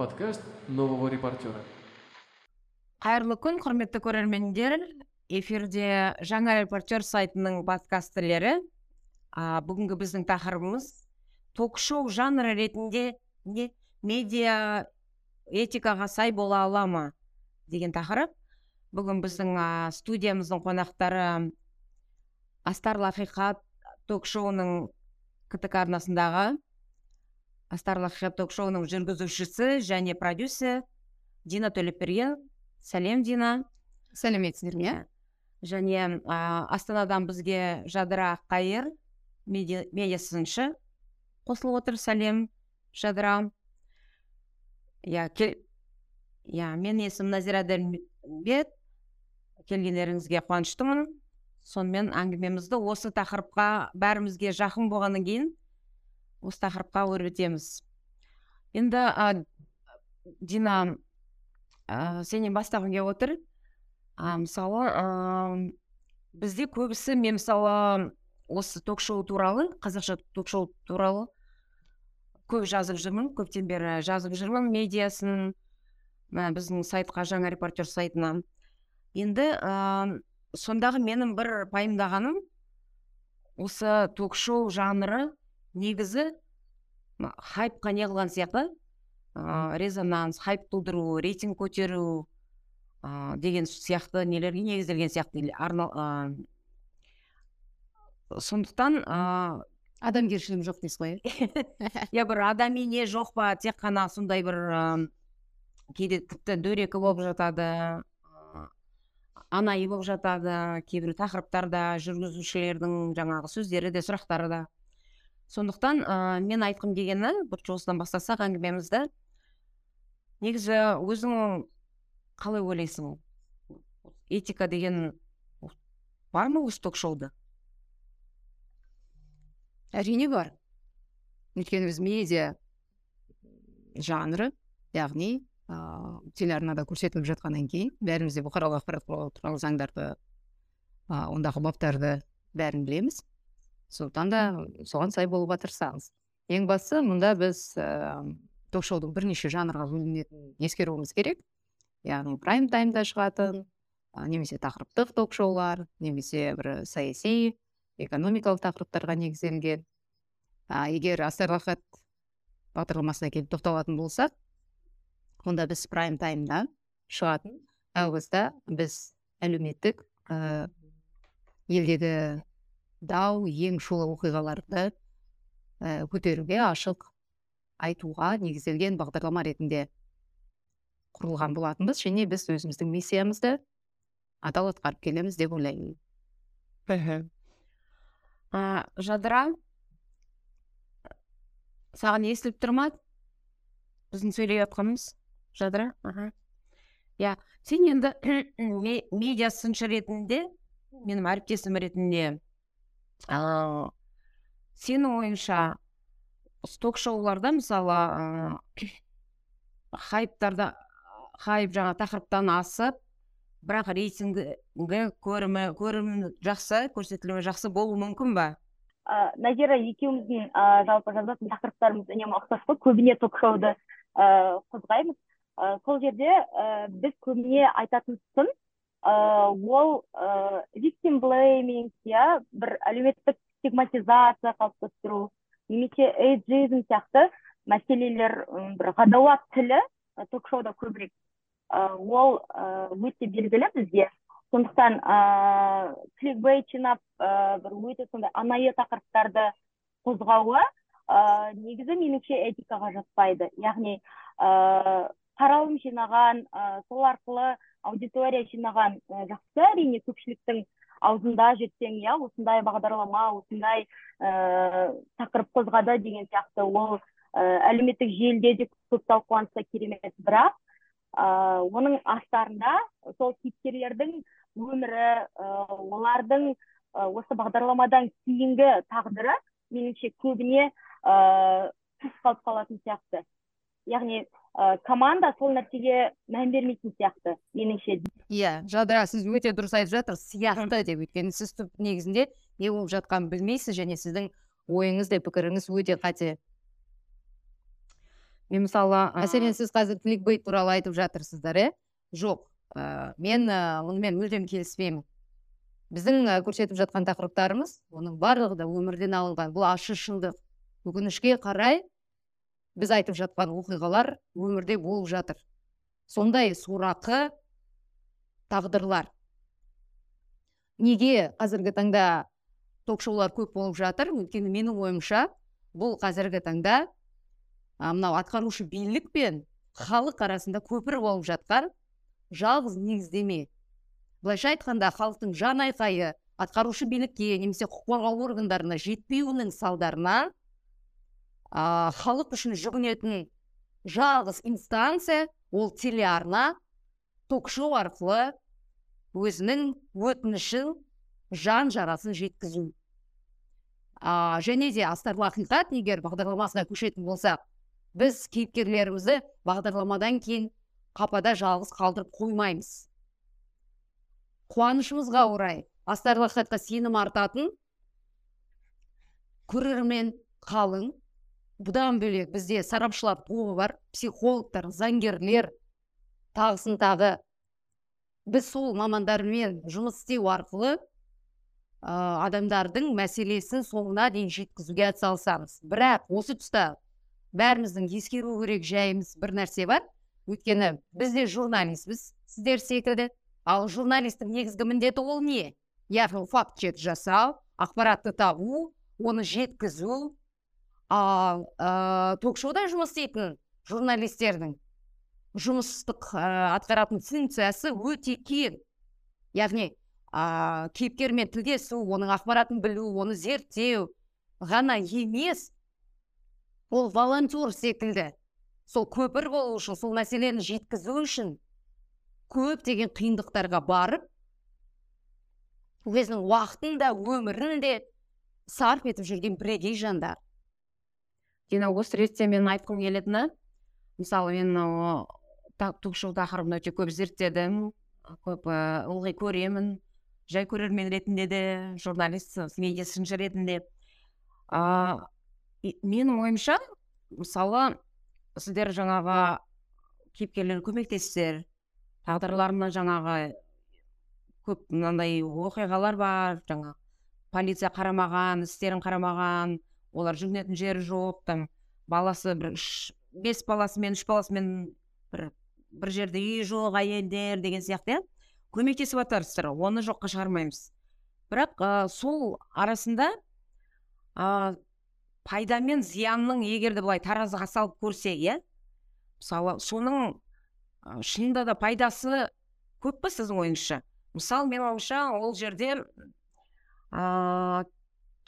подкаст нового репортера. Қайырлы күн құрметті көрермендер. Эфирде жаңа репортер сайтының подкастерлері бүгінгі біздің тақырыбымыз ток шоу жанры ретінде не медиа этикаға сай бола ала ма деген тақырып. Бүгін біздің студиямыздың қонақтары астарлы ақиқат ток шоуының ктк арнасындағы астарлы ақиқат ток шоуының жүргізушісі және продюсер дина төлепберген сәлем дина. Сәлеметсіздер ме және а, астанадан бізге жадыра қайыр медиа, медиа сыншы қосылып отыр сәлем жадыра. Иә кел иә менің есімім назира дәлімбет келгендеріңізге қуаныштымын. Сонымен әңгімемізді осы тақырыпқа бәрімізге жақын болғаннан кейін осы тақырыпқа өрбітеміз енді а, дина ә, сенен бастағым келіп отыр. А, мысалы ә, бізде көбісі мен мысалы осы ток шоу туралы қазақша ток шоу туралы көп жазып жүрмін. Көптен бері жазып жүрмін медиасын мә, біздің сайтқа жаңа репортер сайтына. Енді ә, сондағы менің бір пайымдағаным осы ток шоу жанры негізі хайпқа не қылған сияқты ә, резонанс хайп тудыру рейтинг көтеру ә, деген сияқты нелерге негізделген сияқты арна- ә, сондықтан ә, адамгершілік жоқ дейсіз ғой иә? Иә бір адами не жоқ па? Тек қана сондай бір кейде тіпті дөрекі болып жатады анайы болып жатады кейбір тақырыптарда жүргізушілердің жаңағы сөздері де сұрақтары да. Сондықтан ы мен айтқым келгені бір осыдан бастасақ әңгімемізді. Негізі өзің қалай ойлайсың? Этика деген бар ма осы ток шоуда әрине бар. Өйткені біз медиа жанры яғни ыыы телеарнада көрсетіліп жатқаннан кейін бәріміз де бұқаралық ақпарат құралы туралы заңдарды ы ондағы баптарды бәрін білеміз. Сондықтан да соған сай болуға тырысамыз. Ең бастысы мұнда біз ыыы ток шоудың бірнеше жанрға бөлінетінін ескеруіміз керек. Яғни прайм таймда шығатын немесе тақырыптық ток шоулар немесе бір саяси экономикалық тақырыптарға негізделген. Егер астарлы бағдарламасына келіп тоқталатын болсақ онда біз прайм таймда шығатын. Әуғызда біз әлеуметтік ә, елдегі дау ең шулы оқиғаларды ә, көтеруге ашық айтуға негізделген бағдарлама ретінде құрылған болатынбыз. Және біз өзіміздің миссиямызды адал атқарып келеміз деп ойлаймын. А, жадыра саған естіліп тұр ма? Біздің сөйлеп жатқанымыз жадыра? Аха. Иә сен енді ме- медиа сыншы ретінде менің әріптесім ретінде ыыы сенің ойыңша ток шоуларда мысалы ыыы хайптарда хайп жаңа тақырыптан асып бірақ рейтингі көрімі көрімі жақсы көрсетілімі жақсы болуы мүмкін ба ә, назира екеуміздің ә, жалпы жазатын тақырыптарымыз үнемі ұқсас қой. Көбіне ток шоуды ә, қозғаймыз. Ә, сол жерде ә, біз көбіне айтатын сын ә, ол ә, victim blaming иә бір әлеуметтік стигматизация қалыптастыру немесе эйджизм сияқты мәселелер бір ғадауат тілі ә, ток шоуда көбірек ол ә, өте белгілі бізде сондықтан ыыы кликбейт жинап ыыы бір өте сондай анайы тақырыптарды қозғауы ыыы негізі меніңше этикаға жатпайды. Яғни ыыы таралым жинаған ыыы сол арқылы аудитория жинаған і жақсы. Әрине көпшіліктің аузында жетсең иә осындай бағдарлама осындай ыыы тақырып қозғады деген сияқты. Ол ыыы әлеуметтік желіде де көп талқыланса керемет. Бірақ ыыы оның астарында сол кейіпкерлердің өмірі ыыы олардың ы осы бағдарламадан кейінгі тағдыры меніңше көбіне ыыы түс қалып қалатын сияқты. Яғни ы команда сол нәрсеге мән бермейтін сияқты меніңше. Иә жадыра сіз өте дұрыс айтып жатырсыз. Сияқты деп өйткені сіз түп негізінде не болып жатқанын білмейсіз және сіздің ойыңыз да пікіріңіз өте қате. Мен мысалы мәселен сіз қазір кликбейт туралы айтып жатырсыздар иә жоқ ә, мен ә, онымен мүлдем келіспеймін. Біздің ә, көрсетіп жатқан тақырыптарымыз оның барлығы да өмірден алынған. Бұл ащы шындық. Өкінішке қарай біз айтып жатқан оқиғалар өмірде болып жатыр. Сондай сорақы тағдырлар. Неге қазіргі таңда ток шоулар көп болып жатыр? Өйткені менің ойымша бұл қазіргі таңда мынау атқарушы билік пен халық арасында көпір болып жатқан жалғыз негіздеме былайша айтқанда халықтың жан айқайы атқарушы билікке немесе құқық қорғау органдарына жетпеуінің салдарынан халық үшін жүгінетін жалғыз инстанция ол телеарна ток шоу арқылы өзінің өтінішін жан жарасын жеткізу. А, және де астарлы ақиқат егер бағдарламасына көшетін болсақ біз кейіпкерлерімізді бағдарламадан кейін қапада жалғыз қалдырып қоймаймыз. Қуанышымызға орай астарлы ақиқатқа сенім артатын көрермен қалың бұдан бөлек бізде сарапшылар тобы бар психологтар заңгерлер тағысын тағы. Біз сол мамандармен жұмыс істеу арқылы ә, адамдардың мәселесін соңына дейін жеткізуге атсалысамыз. Бірақ осы тұста бәріміздің ескеру керек жайымыз бір нәрсе бар. Өйткені біз де журналистпіз сіздер секілді. Ал журналисттің негізгі міндеті ол не? Яғни факт чек жасау ақпаратты табу оны жеткізу ал ә, ток шоуда жұмыс істейтін журналистердің жұмыстық ә, атқаратын функциясы өте кең. Яғни ә, кейіпкермен тілдесу оның ақпаратын білу оны зерттеу ғана емес ол волонтер секілді. Сол көпір болу үшін сол мәселені жеткізу үшін көптеген қиындықтарға барып өзінің уақытын да өмірін де сарп етіп жүрген бірегей жандар. Өйткені осы ретте мен айтқым келетіні мысалы мен ток шоу тақырыбын өте көп зерттедім көп ы, ылғи көремін жай көрермен ретінде де журналист медиа сыншы ретінде. А менің ойымша мысалы сіздер жаңағы кейіпкерлер көмектессіздер тағдырларына жаңағы көп мынандай оқиғалар бар жаңа полиция қарамаған істерін қарамаған олар жүгінетін жері жоқ там баласы бір үш бес баласымен үш баласымен бір бір жерде үйі жоқ әйелдер деген сияқты иә. Көмектесіп жатарсыздар оны жоққа шығармаймыз. Бірақ ә, сол арасында ә, пайда мен зиянның егер де былай таразыға салып көрсек иә мысалы соның ә, шынында да пайдасы көп па сіздің ойыңызша? Мысалы менің ойымша ол жерде ә,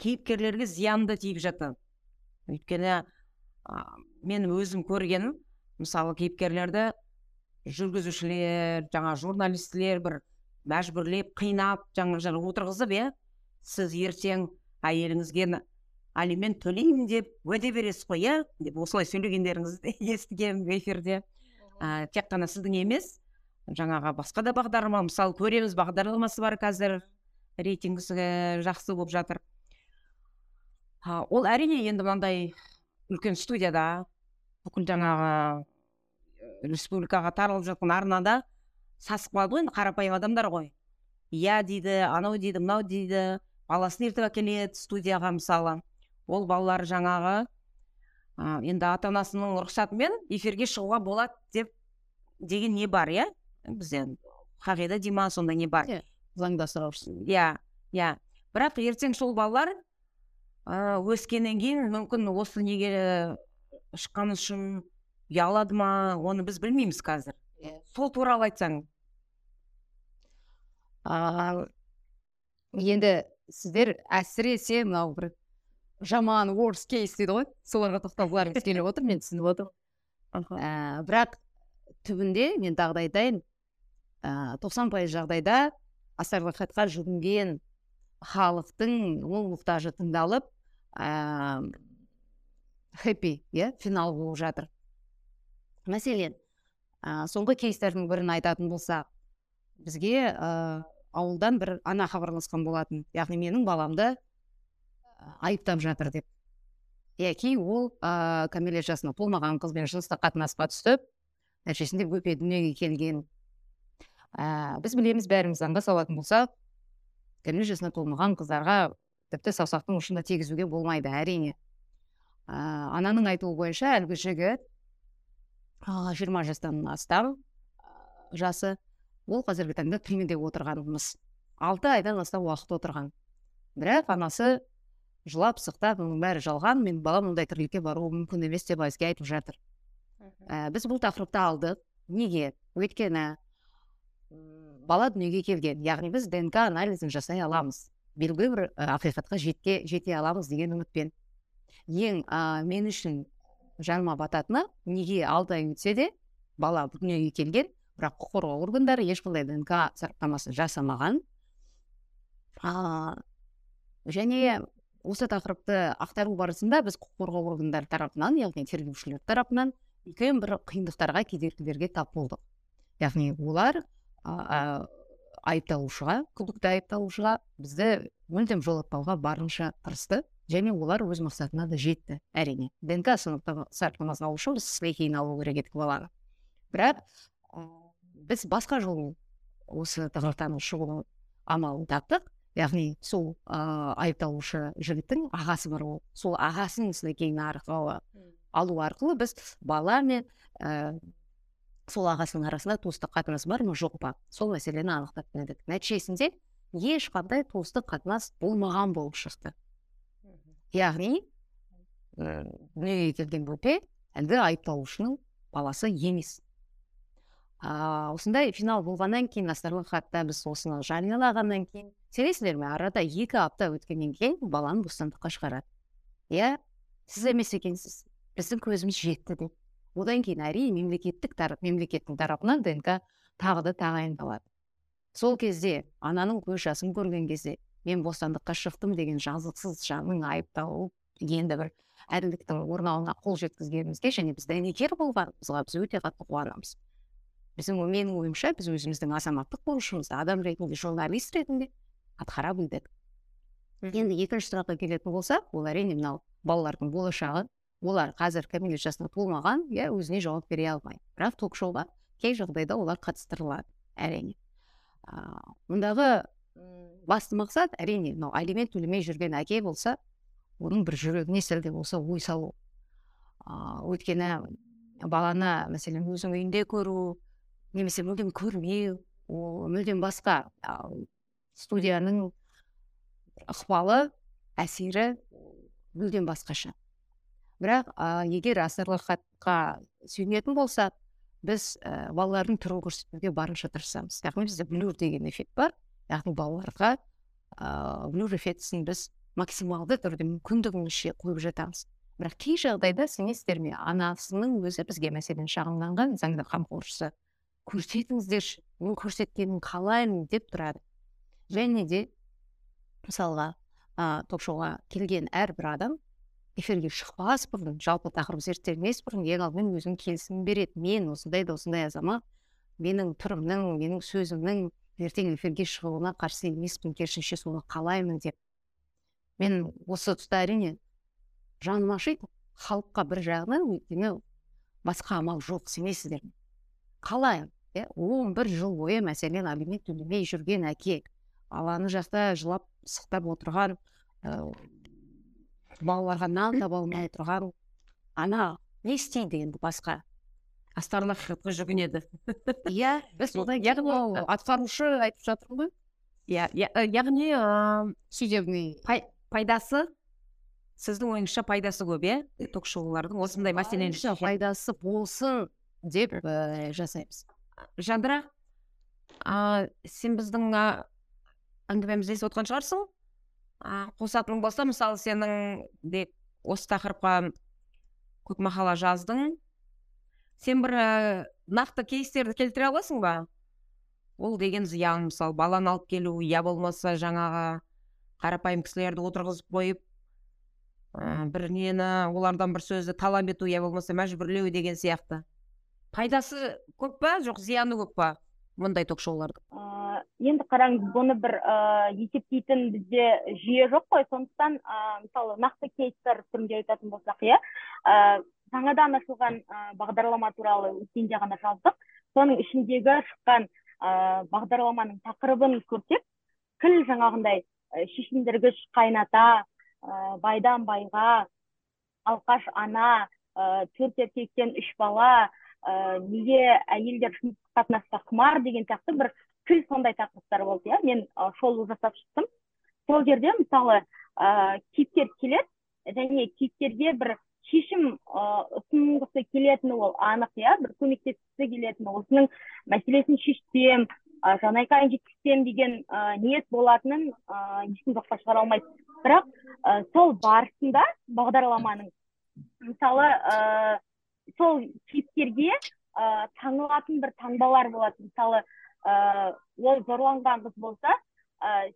кейіпкерлерге зиянды тиіп жатыр өйткені ә, мен өзім көргенім мысалы кейіпкерлерді жүргізушілер жаңа журналистілер бір мәжбүрлеп қинап жаңа жаңа отырғызып иә сіз ертең әйеліңізге алимент төлеймін деп уәде бересіз ғой иә? деп осылай сөйлегендеріңізді естігемін эфирде. Ә, тек қана сіздің емес жаңағы басқа да бағдарлама мысалы көреміз бағдарламасы бар қазір рейтингісі жақсы болып жатыр. Ол әрине енді мынандай үлкен студияда бүкіл жаңағы э, республикаға таралып жатқан арнада сасып қалды ғой енді қарапайым адамдар ғой. Иә дейді анау дейді мынау дейді баласын ертіп әкеледі студияға мысалы. Ол балалар жаңағы а, енді ата анасының рұқсатымен эфирге шығуға болады деп деген не бар иә? Бізде қағида дей ма сондай не бар. Иә. заңда иә иә. Бірақ ертең сол балалар ә, өскеннен кейін мүмкін осы неге шыққаны үшін ұялады ма оны біз білмейміз қазір. Сол туралы айтсаң. А, енді сіздер әсіресе мынау бір жаман worst case дейді ғой. Соларға тоқталғыларыңыз келіп отыр мен түсініп отырмын. Ә, бірақ түбінде мен тағы да айтайын ә, тоқсан пайыз жағдайда асарлы хатқа жүгінген халықтың мұң мұқтажы тыңдалып хэппи иә финал болып жатыр. Мәселен ә, соңғы кейстердің бірін айтатын болсақ бізге ә, ауылдан бір ана хабарласқан болатын. Яғни менің баламды айыптап жатыр деп. Яки ол ә, кәмелет жасына толмаған қызбен жыныстық қатынасқа түсіп нәтижесінде бөпе дүниеге келген. Ә, біз білеміз бәріміз заңға салатын болсақ кәмелет жасына толмаған қыздарға тіпті саусақтың ұшын да тигізуге болмайды әрине. Ә, ананың айтуы бойынша әлгі жігіт жиырма жастан астам ә, жасы ол қазіргі таңда түрмеде отырған мыс алты айдан астам уақыт отырған. Бірақ анасы жылап сықтап мұның бәрі жалған мен балам мұндай тірлікке баруы мүмкін емес деп бізге айтып жатыр. Ә, біз бұл тақырыпты алдық. Неге? Өйткені бала дүниеге келген. Яғни біз днк анализін жасай аламыз. Белгілі бір ақиқатқа жетке жете аламыз деген үмітпен. Ең ә, мен үшін жаныма бататыны неге алты ай өтсе де бала дүниеге келген бірақ құқық қорғау органдары ешқандай днк сараптамасын жасамаған. А, және осы тақырыпты ақтару барысында біз құқық қорғау органдары тарапынан яғни тергеушілер тарапынан үлкен бір қиындықтарға кедергілерге тап болдық. Яғни олар айыпталушыға күдікті айыпталушыға бізді мүлдем жолатпауға барынша тырысты. Және олар өз мақсатына да жетті әрине. Днк сараптамасын алу үшін біз кейін алу керек едік баланы бірақ біз басқа жолмен осы тығырықтан шығу амалын таптық. Яғни сол ыыы айыпталушы жігіттің ағасы бар ол. Сол ағасын кейін арқылы алу арқылы біз бала мен ә, сол ағасының арасында туыстық қатынас бар ма? Жоқ па? Сол мәселені анықтап білдік. Нәтижесінде ешқандай туыстық қатынас болмаған болып шықты. Яғни дүниеге келген бөпе әлгі айыпталушының баласы емес. Ыыы осындай финал болғаннан кейін астарлы хатта біз осыны жариялағаннан кейін сенесіздер ме? Арада екі апта өткеннен кейін баланы бостандыққа шығарады. Иә? Сіз емес екенсіз. Біздің көзіміз жетті деп. Одан кейін әрине мемлекеттік тарап мемлекеттің тарапынан днк тағы да тағайындалады. Сол кезде ананың көз жасын көрген кезде мен бостандыққа шықтым деген жазықсыз жанның айыпталып енді бір әділдіктің орнауына қол жеткізгенімізге және біз дәнекер болғанымызға біз өте қатты қуанамыз. Біздің менің ойымша біз өзіміздің азаматтық борышымызды адам ретінде журналист ретінде атқара білдік. Енді екінші сұраққа келетін болсақ ол әрине мынау балалардың болашағы олар қазір кәмелет жасына толмаған иә өзіне жауап бере алмайды бірақ ток шоуға кей жағдайда олар қатыстырылады әрине. Мұндағы басты мақсат әрине мынау алимент төлемей жүрген әке болса оның бір жүрегіне сәл де болса ой салу. Ыыы өйткені баланы мәселен өзің үйінде көру немесе мүлдем көрмеу ол мүлдем басқа студияның ықпалы әсері мүлдем басқаша. Бірақ ә, егер хатқа сүйенетін болсақ біз ә, балалардың түрін көрсетуге барынша тырысамыз. яғни бізде блюр деген эффект бар. яғни балаларға ә, блюр эффектісін біз максималды түрде мүмкіндігімізше қойып жатамыз. бірақ кей жағдайда сенесіздер ме анасының өзі бізге мәселен шағымданған заңды қамқоршысы көрсетіңіздерші мен көрсеткенін қалаймын деп тұрады. және де мысалға ә, шоуға келген әрбір адам эфирге шықпас бұрын жалпы тақырып зерттелмес бұрын ең алдымен өзінің келісімін береді. Мен осындай да осындай азамат менің түрімнің менің сөзімнің ертең эфирге шығуына қарсы емеспін керісінше соны қалаймын деп. Мен осы тұста әрине жаным ашиды халыққа бір жағынан өйткені басқа амал жоқ сенесіздер ме қалай иә? Он бір жыл бойы мәселен алимент төлемей жүрген әке баланы жақта жылап сықтап отырған балаларға нан таба алмай тұрған ана не істейді енді басқа. Астарлы ақиқатқа жүгінеді. Иә біз яғни атқарушы айтып жатырмын ғой. Иә яғни судебный. пайдасы сіздің ойыңызша пайдасы көп иә? ток шоулардың осындай мәселені пайдасы болсын деп жасаймыз. Жадыра а сен біздің әңгімемізді естіп отқан шығарсың? Қосатын болса мысалы сенің де осы тақырыпқа көп мақала жаздың. Сен бір ә, нақты кейстерді келтіре аласың ба? Ол деген зиян мысалы баланы алып келу я болмаса жаңағы қарапайым кісілерді отырғызып қойып ә, бір нені олардан бір сөзді талап ету я болмаса мәжбүрлеу деген сияқты. Пайдасы көп па? Жоқ зияны көп па? Мұндай ток шоулардың енді қараңыз бұны бір ә, есептейтін бізде жүйе жоқ қой. Сондықтан ә, мысалы нақты кейстер түрінде айтатын болсақ иә ә, жаңадан ашылған ә, бағдарлама туралы өткенде ғана жаздық. Соның ішіндегі шыққан ә, бағдарламаның тақырыбын көрсек кіл жаңағындай ә, шешіндіргіш қайната ә, байдан байға алқаш ана ә, төрт еркектен үш бала ә, неге әйелдер қатынасқа құмар деген сияқты бір кіл сондай тақырыптар болды иә. Мен ә, шолу жасап шықтым. Сол жерде мысалы ә, кейіпкер келеді және кейіпкерге бір шешім ә, ұсынғысы келетіні ол анық иә. Бір көмектескісі келетіні осының мәселесін шешсем ә, жанайқайын жеткізсем деген ниет болатынын ә, ешкім жоққа шығара алмайды. Бірақ сол барысында бағдарламаның мысалы ә, сол кейіпкерге ә, таңылатын бір таңбалар болады. Мысалы ә, ол зорланған қыз болса ә,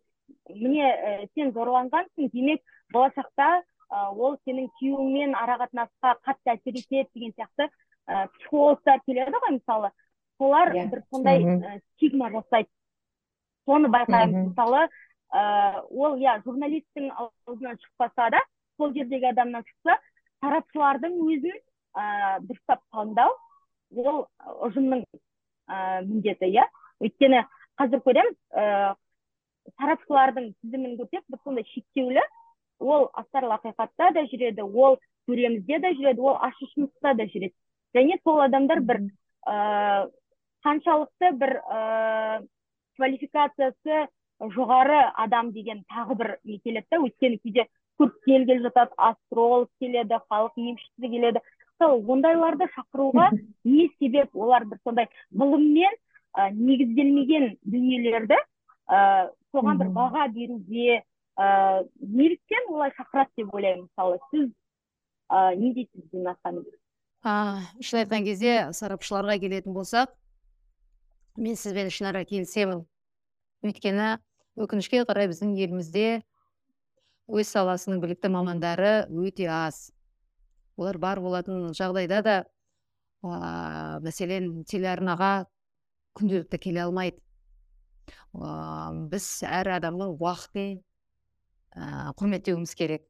міне ә, сен зорланғансың демек болашақта ә, ол сенің күйеуіңмен арақатынасқа қатты әсер етеді деген сияқты ә, психологтар келеді ғой мысалы. Солар Иә. бір сондай ә, стигма жасайды. Соны байқаймыз. Мысалы ә, ол иә журналисттің аузынан шықпаса да сол жердегі адамнан шықса сарапшылардың өзін ә, дұрыстап таңдау ол ұжымның міндеті иә? Өйткені қазір көреміз ә, сарапшылардың тізімін көрсек бір сондай шектеулі ол астарлы ақиқатта да жүреді ол көремізде де жүреді ол ащы шындықта да жүреді. Және сол адамдар бір ә, қаншалықты бір ә, квалификациясы жоғары адам деген тағы бір не келеді да өйткені кейде көріпкел келіп жатады астролог келеді халық емшісі келеді. Сол ондайларды шақыруға не себеп олар бір сондай ғылыммен ә, негізделмеген дүниелерді ә, соған бір баға беруге ә, неліктен олай шақырады деп ойлаймын мысалы. Сіз ә, не дейсіз динас ханым а шын айтқан кезде сарапшыларға келетін болсақ мен сізбен ішінара келісемін. Өйткені өкінішке қарай біздің елімізде өз саласының білікті мамандары өте аз. Олар бар болатын жағдайда да ә, мәселен телеарнаға күнделікті келе алмайды. Ә, біз әр адамның уақытын ә, құрметтеуіміз керек.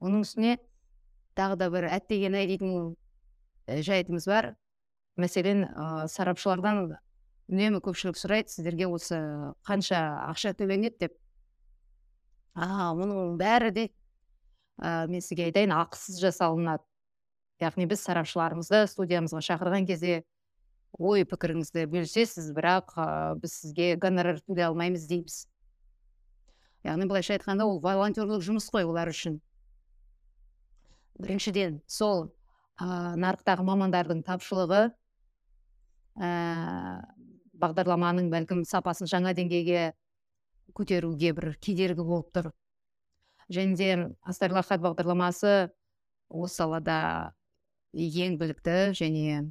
Оның үстіне тағы да бір әттеген-ай дейтін і жайтымыз бар. Мәселен ә, сарапшылардан үнемі көпшілік сұрайды сіздерге осы қанша ақша төленеді деп. А мұның бәрі де ә, мен сізге айтайын ақысыз жасалынады. Яғни біз сарапшыларымызды студиямызға шақырған кезде ой пікіріңізді бөлісесіз бірақ ә, біз сізге гонорар төлей алмаймыз дейміз. Яғни былайша айтқанда ол волонтерлік жұмыс қой олар үшін. Біріншіден сол ә, нарықтағы мамандардың тапшылығы ә, бағдарламаның бәлкім сапасын жаңа деңгейге көтеруге бір кедергі болып тұр. Және де астарлы ақиқат бағдарламасы осы салада ең білікті және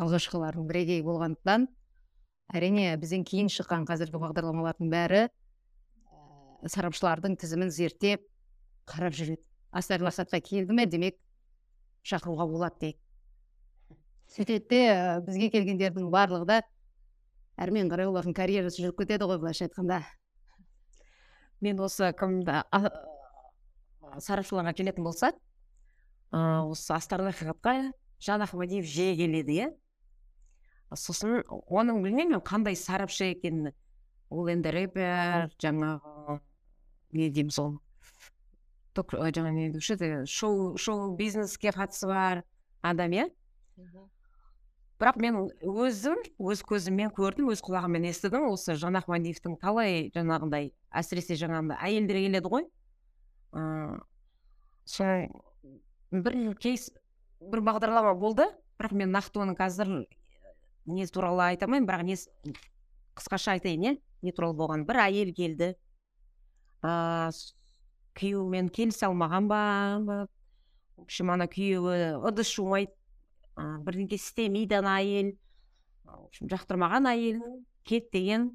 алғашқылардың бірегейі болғандықтан әрине бізден кейін шыққан қазіргі бағдарламалардың бәрі ә, сарапшылардың тізімін зерттеп қарап жүреді. Астарлы ақиқатқа келді ме демек шақыруға болады дейді сөйтеді де ә, бізге келгендердің барлығы да әрмен қарай олардың карьерасы жүріп кетеді ғой былайша айтқанда. Мен осы сарапшыларға келетін болсақ ыыы осы астарлы ақиқатқа жан ахмадиев жиі келеді иә. Сосын оның білмеймін мен қандай сарапшы екенін ол енді рэпер жаңағы не дейміз ол ток ой, жаңағы не деуші еді шоу шоу бизнеске қатысы бар адам иә. Бірақ мен өзім өз көзіммен көрдім өз құлағыммен естідім осы жан ахмадиевтің талай жаңағындай әсіресе жаңағындай әйелдер келеді ғой. Сол бір кейс бір бағдарлама болды бірақ мен нақты оның қазір не туралы айта алмаймын бірақ не қысқаша айтайын иә не туралы болған бір әйел келді. Ыыы күйеуімен келісе алмаған ба в общем ана күйеуі ыдыс жумайды. Бірдеңке істемейді ана әйел. В общем жақтырмаған әйелін кет деген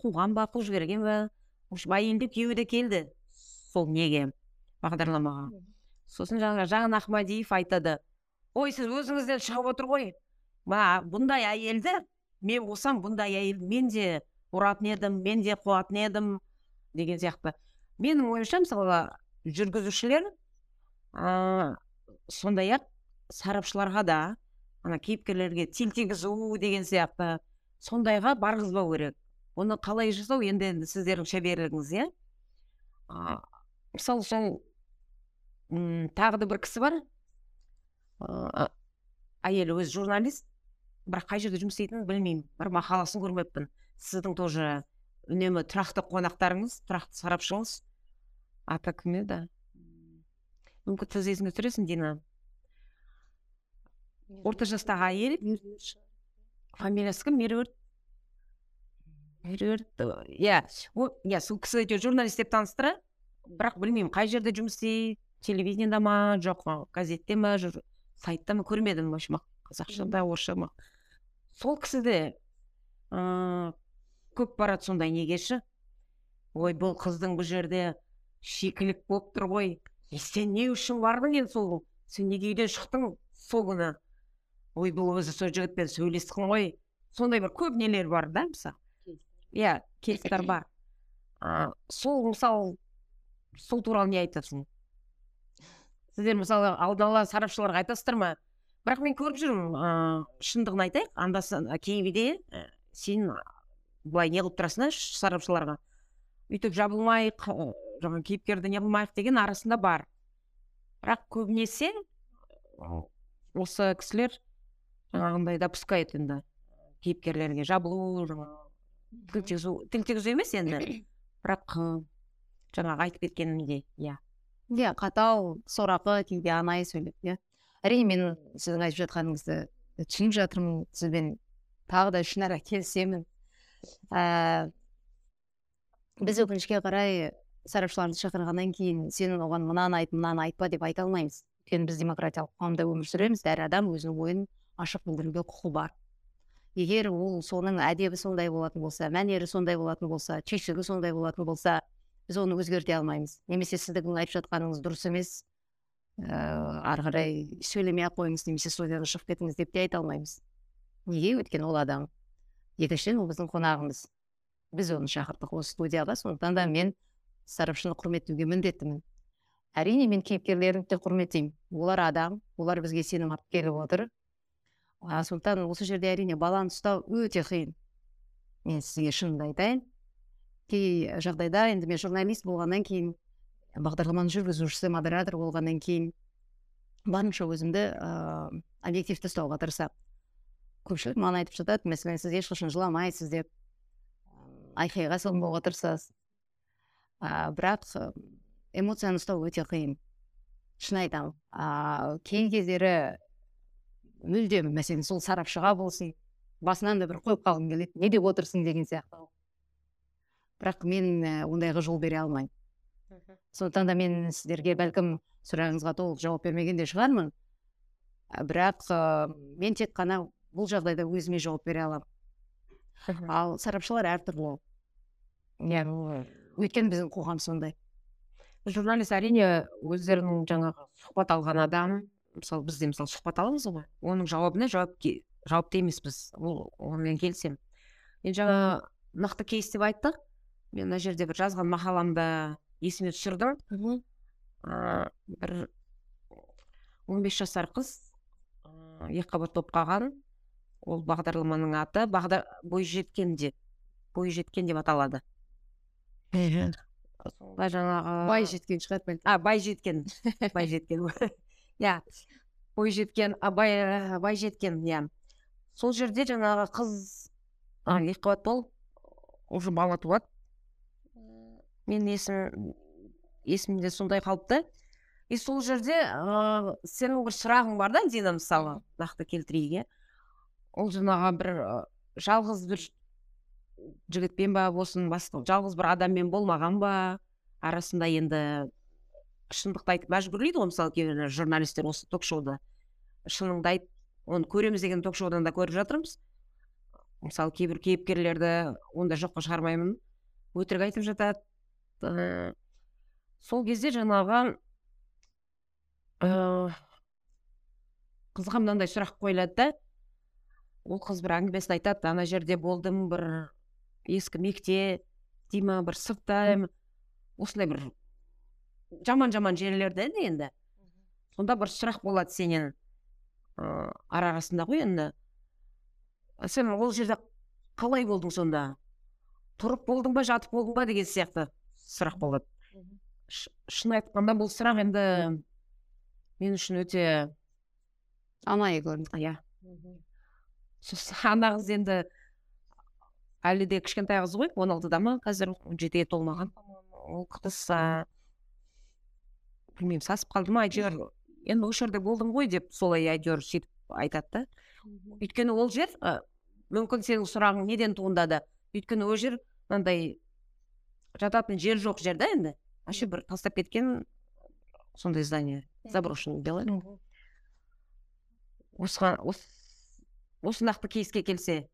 қуған ба қуып жіберген ба? В общем әйел де күйеуі де келді. Сол неге? Бағдарламаға сосын жаңағы жан ахмадиев айтады ой сіз өзіңізден шығып отыр ғой мына бұндай әйелді мен болсам бұндай әйелді мен де ұратын едім мен де қуатын едім деген сияқты. Менің ойымша мысалы жүргізушілер ә, сондай ақ сарапшыларға да ана кейіпкерлерге тіл тигізу деген сияқты сондайға барғызбау керек. Оны қалай жасау енді енді сіздердің шеберлігіңіз иә? Мысалы сол м тағы да бір кісі бар. Ә, әйелі өзі журналист. Бірақ қай жерде жұмыс істейтінін білмеймін. Бір мақаласын көрмеппін. Сіздің тоже үнемі тұрақты қонақтарыңыз тұрақты сарапшыңыз. Аты кім еді мүмкін сіз есіңе түсіресің дина? Орта жастағы әйел. Фамилиясы кім? Меруерт. Меруерт иә. О- иә сол кісі әйтеуір журналист деп таныстырады бірақ білмеймін қай жерде жұмыс істейді телевидениеда ма жоқ газетте ма жур- сайтта ма көрмедім в общем қазақша да орысша ма. Сол кісі де ыыы көп барады сондай неге ше ой бұл қыздың бұл жерде шикілік болып тұр ғой. Е сен не үшін бардың енді сол? Сен неге үйден шықтың сол күні? Ой бұл өзі сол жігітпен сөйлескен ғой. Сондай бір көп нелер бар да мысалы. Иә кейстер бар. А, сол мысалы сол туралы не айтасың? Сіздер мысалы алдын ала сарапшыларға айтасыздар ма? бірақ мен көріп жүрмін ыыы шындығын айтайық. Анда і, сен былай не қылып тұрасың да сарапшыларға? Өйтіп жабылмайық жаңағы кейіпкерді не қылмайық деген арасында бар. Бірақ көбінесе осы кісілер жаңағындай допускает енді кейіпкерлерге жабылу жаңағы тіл тигізу емес енді. Бірақ жаңағы айтып кеткенімдей иә. Иә қатал сорақы кейде анайы сөйлеп иә әрине мен сіздің айтып жатқаныңызды түсініп жатырмын. Сізбен тағы да ішінара келісемін. Ә, біз өкінішке қарай сарапшыларды шақырғаннан кейін сен оған мынаны айт мынаны айтпа деп айта алмаймыз. Өйткені біз демократиялық қоғамда өмір сүреміз. Әр адам өзінің ойын ашық білдіруге құқы бар. Егер ол соның әдебі сондай болатын болса мәнері сондай болатын болса түйсігі сондай болатын болса біз оны өзгерте алмаймыз. Немесе сіздің айтып жатқаныңыз дұрыс емес. Ыыы ары қарай сөйлемей ақ қойыңыз немесе студиядан шығып кетіңіз деп те айта алмаймыз. Неге? Өйткені ол адам. Екіншіден ол біздің қонағымыз. Біз оны шақырдық осы студияға. Сондықтан да мен сарапшыны құрметтеуге міндеттімін. Әрине мен кейіпкерлерімді де құрметтеймін. Олар адам олар бізге сенім артып келіп отыр. Сондықтан осы жерде әрине баланс ұстау өте қиын. Мен сізге шынымды айтайын. Кей жағдайда енді мен журналист болғаннан кейін бағдарламаның жүргізушісі модератор болғаннан кейін барынша өзімді ыыы объективті ұстауға тырысамын. Көпшілік маған айтып жатады мәселен сіз ешқашан жыламайсыз деп айқайға салмауға тырысасыз а, бірақ эмоцияны ұстау өте қиын. Шын айтамын а, кей кездері мүлдем мәселен сол сарапшыға болсын басынан да бір қойып қалғым келеді не деп отырсың? деген сияқты. Бірақ мен ә, ондайға жол бере алмаймын. Сондықтан да мен сіздерге бәлкім сұрағыңызға толық жауап бермеген де шығармын. Бірақ ә, мен тек қана бұл жағдайда өзіме жауап бере аламын. Ал сарапшылар әртүрлі. Иә. Өйткені біздің қоғам сондай. Журналист әрине өздерінің жаңағы сұхбат алған адам мысалы біз де мысалы сұхбат аламыз ғой оның жауабына жауап жауапты емеспіз. Ол онымен келісемін. Енді жаңа нақты кейс деп айттық. Мен мына жерде бір жазған мақаламда есіме түсірдім. Ыыы бір он бес жасар қыз екіқабат болып қалған. Ол бағдарламаның аты бағдар бойжеткен деп бойжеткен деп аталады. Сонда жаңағы бай жеткен шығар бәлкім. А бай жеткен бай жеткен иә. Бой жеткен а бай жеткен иә. Сол жерде жаңағы қыз екіқабат болып уже бала туады. Мен есім есімде сондай қалыпты. И сол жерде ыыы сенің бір сұрағың бар да дина мысалы нақты келтірейік иә ол жаңағы бір жалғыз бір жігітпен ба болсын басқа жалғыз бір адаммен болмаған ба? Арасында енді шындықты айтып мәжбүрлейді ғой мысалы кейбір журналистер осы ток шоуда шыныңды айт оны көреміз деген ток шоудан да көріп жатырмыз. Мысалы кейбір кейіпкерлерді ондай жоққа шығармаймын. Өтірік айтып жатады. Ыыы сол кезде жаңағы ыыы қызға мынандай сұрақ қойылады да. Ол қыз бір әңгімесін айтады ана жерде болдым бір ескі мектеп дей ма бір сыртта м- осындай бір жаман жаман жерлерде енді сонда бір сұрақ болады сенен ыыы ара арасында ғой енді. «А сен ол жерде қалай болдың сонда? Тұрып болдың ба жатып болдың ба деген сияқты. Сұрақ болады. Шын айтқанда бұл сұрақ енді мен үшін өте анайы көрінді иә. Сосын ана қыз енді әлі де кішкентай қыз ғой он алтыда ма? Қазір он жетіге толмаған. Ол қыз білмеймін сасып қалды ма? Әйтеуір енді осы жерде болдым ғой деп солай әйтеуір сөйтіп айтады да. Өйткені ол жер мүмкін сенің сұрағың неден туындады? Өйткені ол жер мынандай жататын жер жоқ жер да енді. Вообще бір тастап кеткен сондай здание заброшенный делать. Осыған ос- осы нақты кейске келсе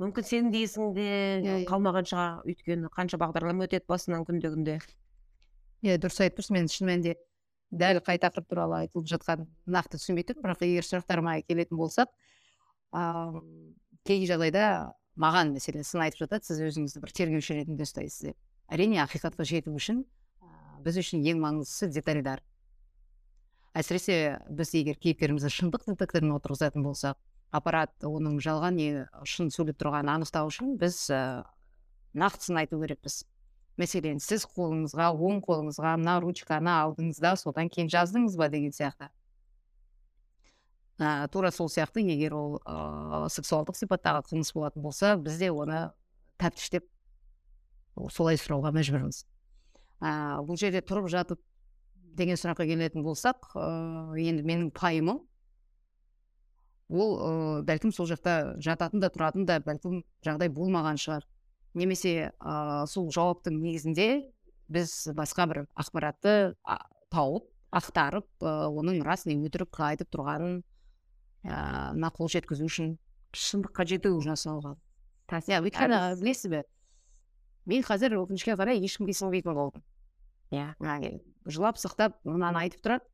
мүмкін сенің де есіңде Иә, иә. қалмаған шығар. Өйткені қанша бағдарлама өтеді басынан күнде күнде иә дұрыс айтып тұрсың мен шын мәнінде дәл қай тақырып туралы айтылып жатқанын нақты түсінбей тұрмын бірақ егер сұрақтарыма келетін болсақ ыыы кей жағдайда маған мәселен сын айтып жатады. Сіз өзіңізді бір тергеуші ретінде ұстайсыз деп. Әрине ақиқатқа жету үшін біз үшін ең маңыздысы детальдар. Әсіресе біз егер кейіпкерімізді шындық детекторына отырғызатын болсақ аппарат оның жалған не шын сөйлеп тұрғанын анықтау үшін біз ыыы нақтысын айту керекпіз. Мәселен сіз қолыңызға оң қолыңызға мына ручканы алдыңыз да содан кейін жаздыңыз ба деген сияқты. Ә, тура сол сияқты егер ол ыыы сексуалдық сипаттағы қылмыс болатын болса біз де оны тәптіштеп солай сұрауға мәжбүрміз. Ә, бұл жерде тұрып жатып деген сұраққа келетін болсақ ыыы енді менің пайымым ол ыыы бәлкім сол жақта жататын да тұратын да бәлкім жағдай болмаған шығар. Немесе ыыы сол жауаптың негізінде біз басқа бір ақпаратты а- тауып ақтарып ыыы оның рас не өтірік айтып тұрғанын ыыы қол жеткізу үшін шындыққа жету жасауға иә өйткені білесіз бе мен қазір өкінішке қарай ешкімге сенбейтін болдым. Иә. Яғни жылап сықтап мынаны айтып тұрады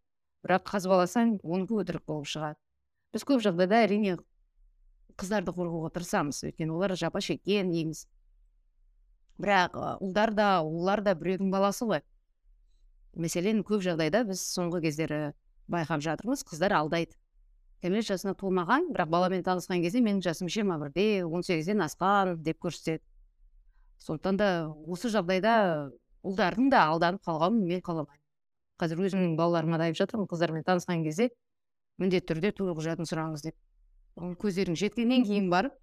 бірақ қазбаласаң онікі өтірік болып шығады. Біз көп жағдайда әрине қыздарды қорғауға тырысамыз. Өйткені олар жапа шеккен дейміз. Бірақ ұлдар да олар да біреудің баласы ғой. Мәселен көп жағдайда біз соңғы кездері байқап жатырмыз қыздар алдайды. Кәмелет жасына толмаған бірақ баламен танысқан кезде менің жасым жиырма бірде он сегізден асқан деп көрсетеді. Сондықтан да осы жағдайда ұлдардың да алданып қалғанын мен қаламаймын. Қазір өзімнің балаларыма да айтып жатырмын қыздармен танысқан кезде міндетті түрде төлқұжатын сұраңыз деп. Ол көздерің жеткеннен кейін барып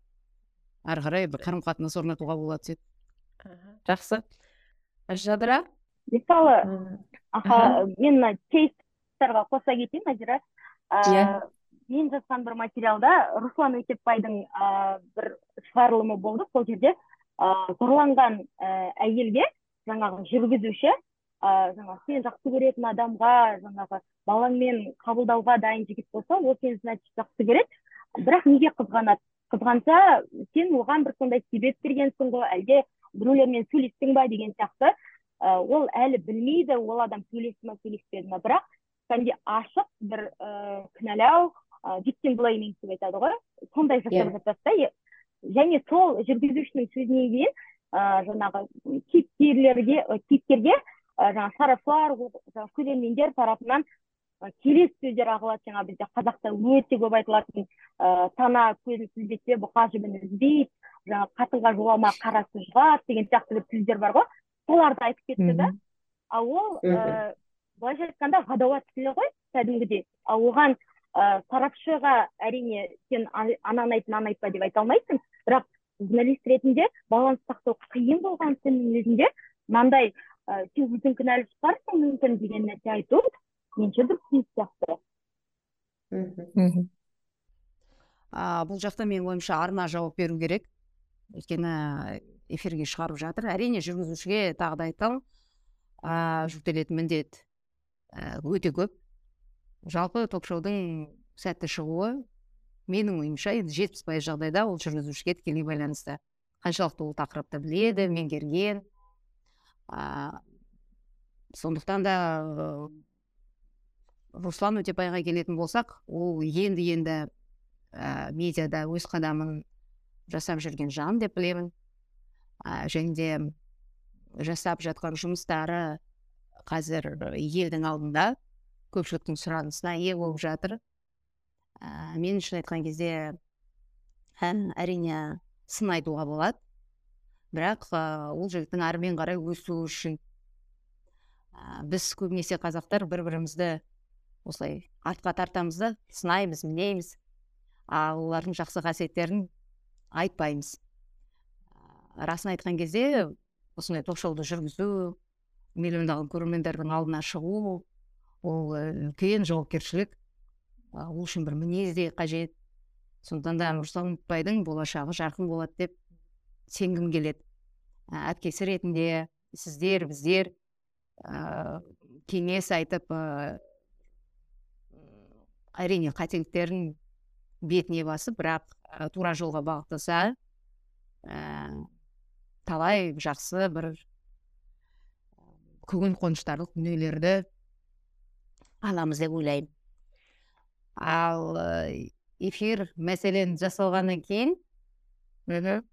ары қарай бір қарым қатынас орнатуға болады деп жақсы. Жадыра мысалы аха мен мына кейстарға қоса кетейін назира Иә. мен жазған бір материалда руслан өтепбайдың ә, бір шығарылымы болды сол жерде. Ә, зорланған ә, әйелге жаңағы жүргізуші ә, жаңағы сен жақсы көретін адамға жаңағы балаңмен қабылдауға дайын жігіт болса ол сені значит жақсы көреді бірақ неге қызғанады қызғанса сен оған бір сондай себеп бергенсің ғой әлде біреулермен сөйлестің ба деген сияқты. Ә, ол әлі білмейді ол адам сөйлесті ма сөйлеспеді ма бірақ кәдімгідей ашық бір ііі кінәлау ы victim blaming деп айтады ғой. Сондай жасап жатады да және сол жүргізушінің сөзінен кейін ыыы жаңағы кейіпкерлерге кейіпкерге ы, жаңағы сарапшылар жаңағы көрермендер тарапынан ы, келесі сөздер ағылады. Жаңағы бізде қазақта өте көп айтылатын ыыы тана көзін сүлдетсе бұқа жібін үзбейді жаңағы қатынға жолама қарасы жұғады деген сияқты бір сөздер бар ғой. Соларды айтып кетті да. Ал ол ыыы былайша айтқанда ғадауат тілі ғой кәдімгідей. Ал оған ыыы сарапшыға әрине сен ана- ананы айт мынаны айтпа деп айта алмайсың. Бірақ журналист ретінде баланс сақтау қиын болған күннің өзінде мынандай ы сен өзің кінәлі шығарсың мүмкін деген нәрсе айту меніңше дұрыс емес сияқты. А, бұл жақта менің ойымша арна жауап беру керек. Өйткені эфирге шығарып жатыр. Әрине жүргізушіге тағы да айтамын а, жүктелетін міндет ә, өте көп. Жалпы ток шоудың сәтті шығуы менің ойымша енді жетпіс пайыз жағдайда ол жүргізушіге тікелей байланысты қаншалықты ол тақырыпты біледі меңгерген а, сондықтан да ы, руслан өтепайға келетін болсақ ол енді енді ә, медиада өз қадамын жасап жүрген жан деп білемін ә, және де жасап жатқан жұмыстары қазір елдің алдында көпшіліктің сұранысына ие болып жатыр. Ә, мен үшін айтқан кезде ә, әрине сын айтуға болады. Бірақ ә, ол жігіттің әрмен қарай өсуі үшін ә, біз көбінесе қазақтар бір бірімізді осылай артқа тартамыз да сынаймыз мінейміз ал олардың жақсы қасиеттерін айтпаймыз. Расын айтқан кезде осындай ток шоуды жүргізу миллиондаған көрермендердің алдына шығу ол ә, үлкен жауапкершілік. Ол үшін бір мінез де қажет. Сондықтан да руслан ұмытбайдың болашағы жарқын болады деп сенгім келеді. Әпкесі ретінде сіздер біздер ә, кеңес айтып ә, әрине қателіктерін бетіне басып бірақ ә, тура жолға бағыттаса ә, талай жақсы бір көңіл қуаныштарлық дүниелерді аламыз деп ойлаймын. Ал ә, эфир мәселен жасалғаннан кейін мхм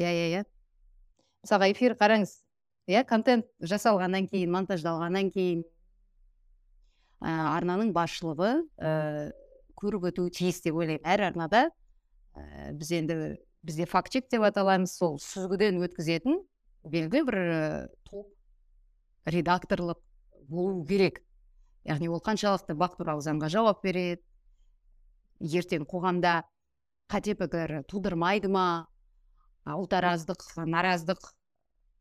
иә иә иә. Мысалға эфир қараңыз иә контент жасалғаннан кейін монтаждалғаннан кейін ә, арнаның басшылығы ә, көріп өтуі тиіс деп ойлаймын. Әр арнада ә, біз енді бізде факт чек деп аталамыз сол сүзгіден өткізетін белгілі бір топ редакторлық болу керек. Яғни ол қаншалықты бақ туралы заңға жауап береді? Ертең қоғамда қате пікір тудырмайды ма? Ұлтараздық нараздық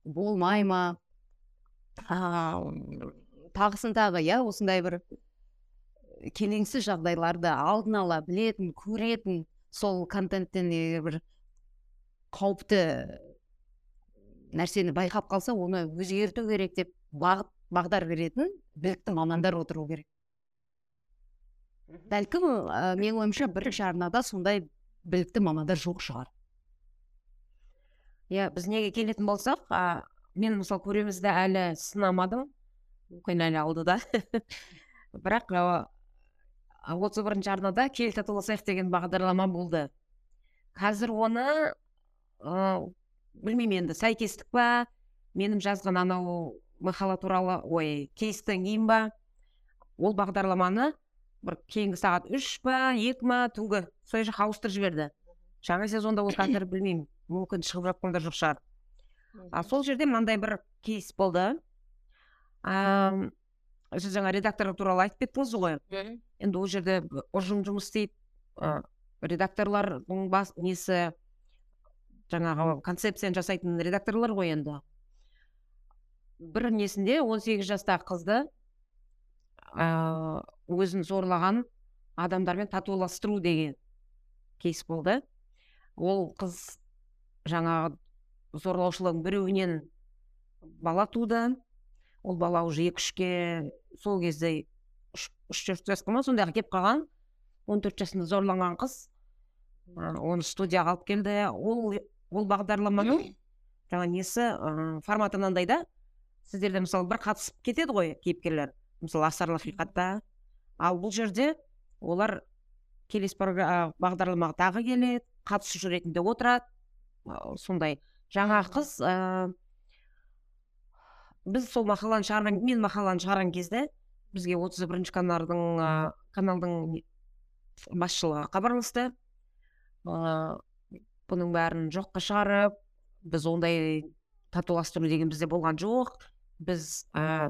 болмай ма? Тағысын тағы иә осындай бір келеңсіз жағдайларды алдын ала білетін көретін сол контенттен егер бір қауіпті нәрсені байқап қалса оны өзгерту керек деп бағыт бағдар беретін білікті мамандар отыру керек. Бәлкім ә, менің ойымша бірінші арнада сондай білікті мамандар жоқ шығар. Иә біз неге келетін болсақ а, мен мысалы көремізді әлі сынамадым. Мүмкін әлі алдыда бірақ отыз бірінші арнада кел татуласайық деген бағдарлама болды. Қазір оны ә, білмеймін енді сәйкестік па менің жазған анау мақала туралы ой кейстен кейін ба? Ол бағдарламаны бір кейінгі сағат үш па екі ма түнгі сол жаққа ауыстырып жіберді. Жаңа сезонда ол қазір білмеймін мүмкін шығып жатқан да жоқ шығар. А сол жерде мынандай бір кейс болды. А, сіз жаңа редактор туралы айтып кеттіңіз ғой. Енді ол жерде ұжым жұмыс істейді. Ә, редакторлардың бас несі жаңағы концепцияны жасайтын редакторлар ғой енді. Бір несінде 18 жастағы қызды ә, өзін зорлаған адамдармен татуластыру деген кейс болды. Ол қыз жаңағы зорлаушылардың біреуінен бала туды. Ол бала уже екі үшке сол кезде үш төрт жасқа ма сондайға келіп қалған. он төрт жасында зорланған қыз оны студияға алып келді. Ол ол бағдарламаның жаңа несі форматы мынандай да. Сіздерде мысалы бір қатысып кетеді ғой кейіпкерлер мысалы асарлы ақиқатта ал бұл жерде олар келесі бағдарламаға тағы келеді қатысушы ретінде отырады. Сондай жаңа қыз ә, біз сол мақаланы шығарған мен мақаланы шығарған кезде бізге отыз бірінші каналдың ә, каналдың басшылығы хабарласты. Ә, бұның бәрін жоққа шығарып біз ондай татуластыру деген бізде болған жоқ. Біз ә,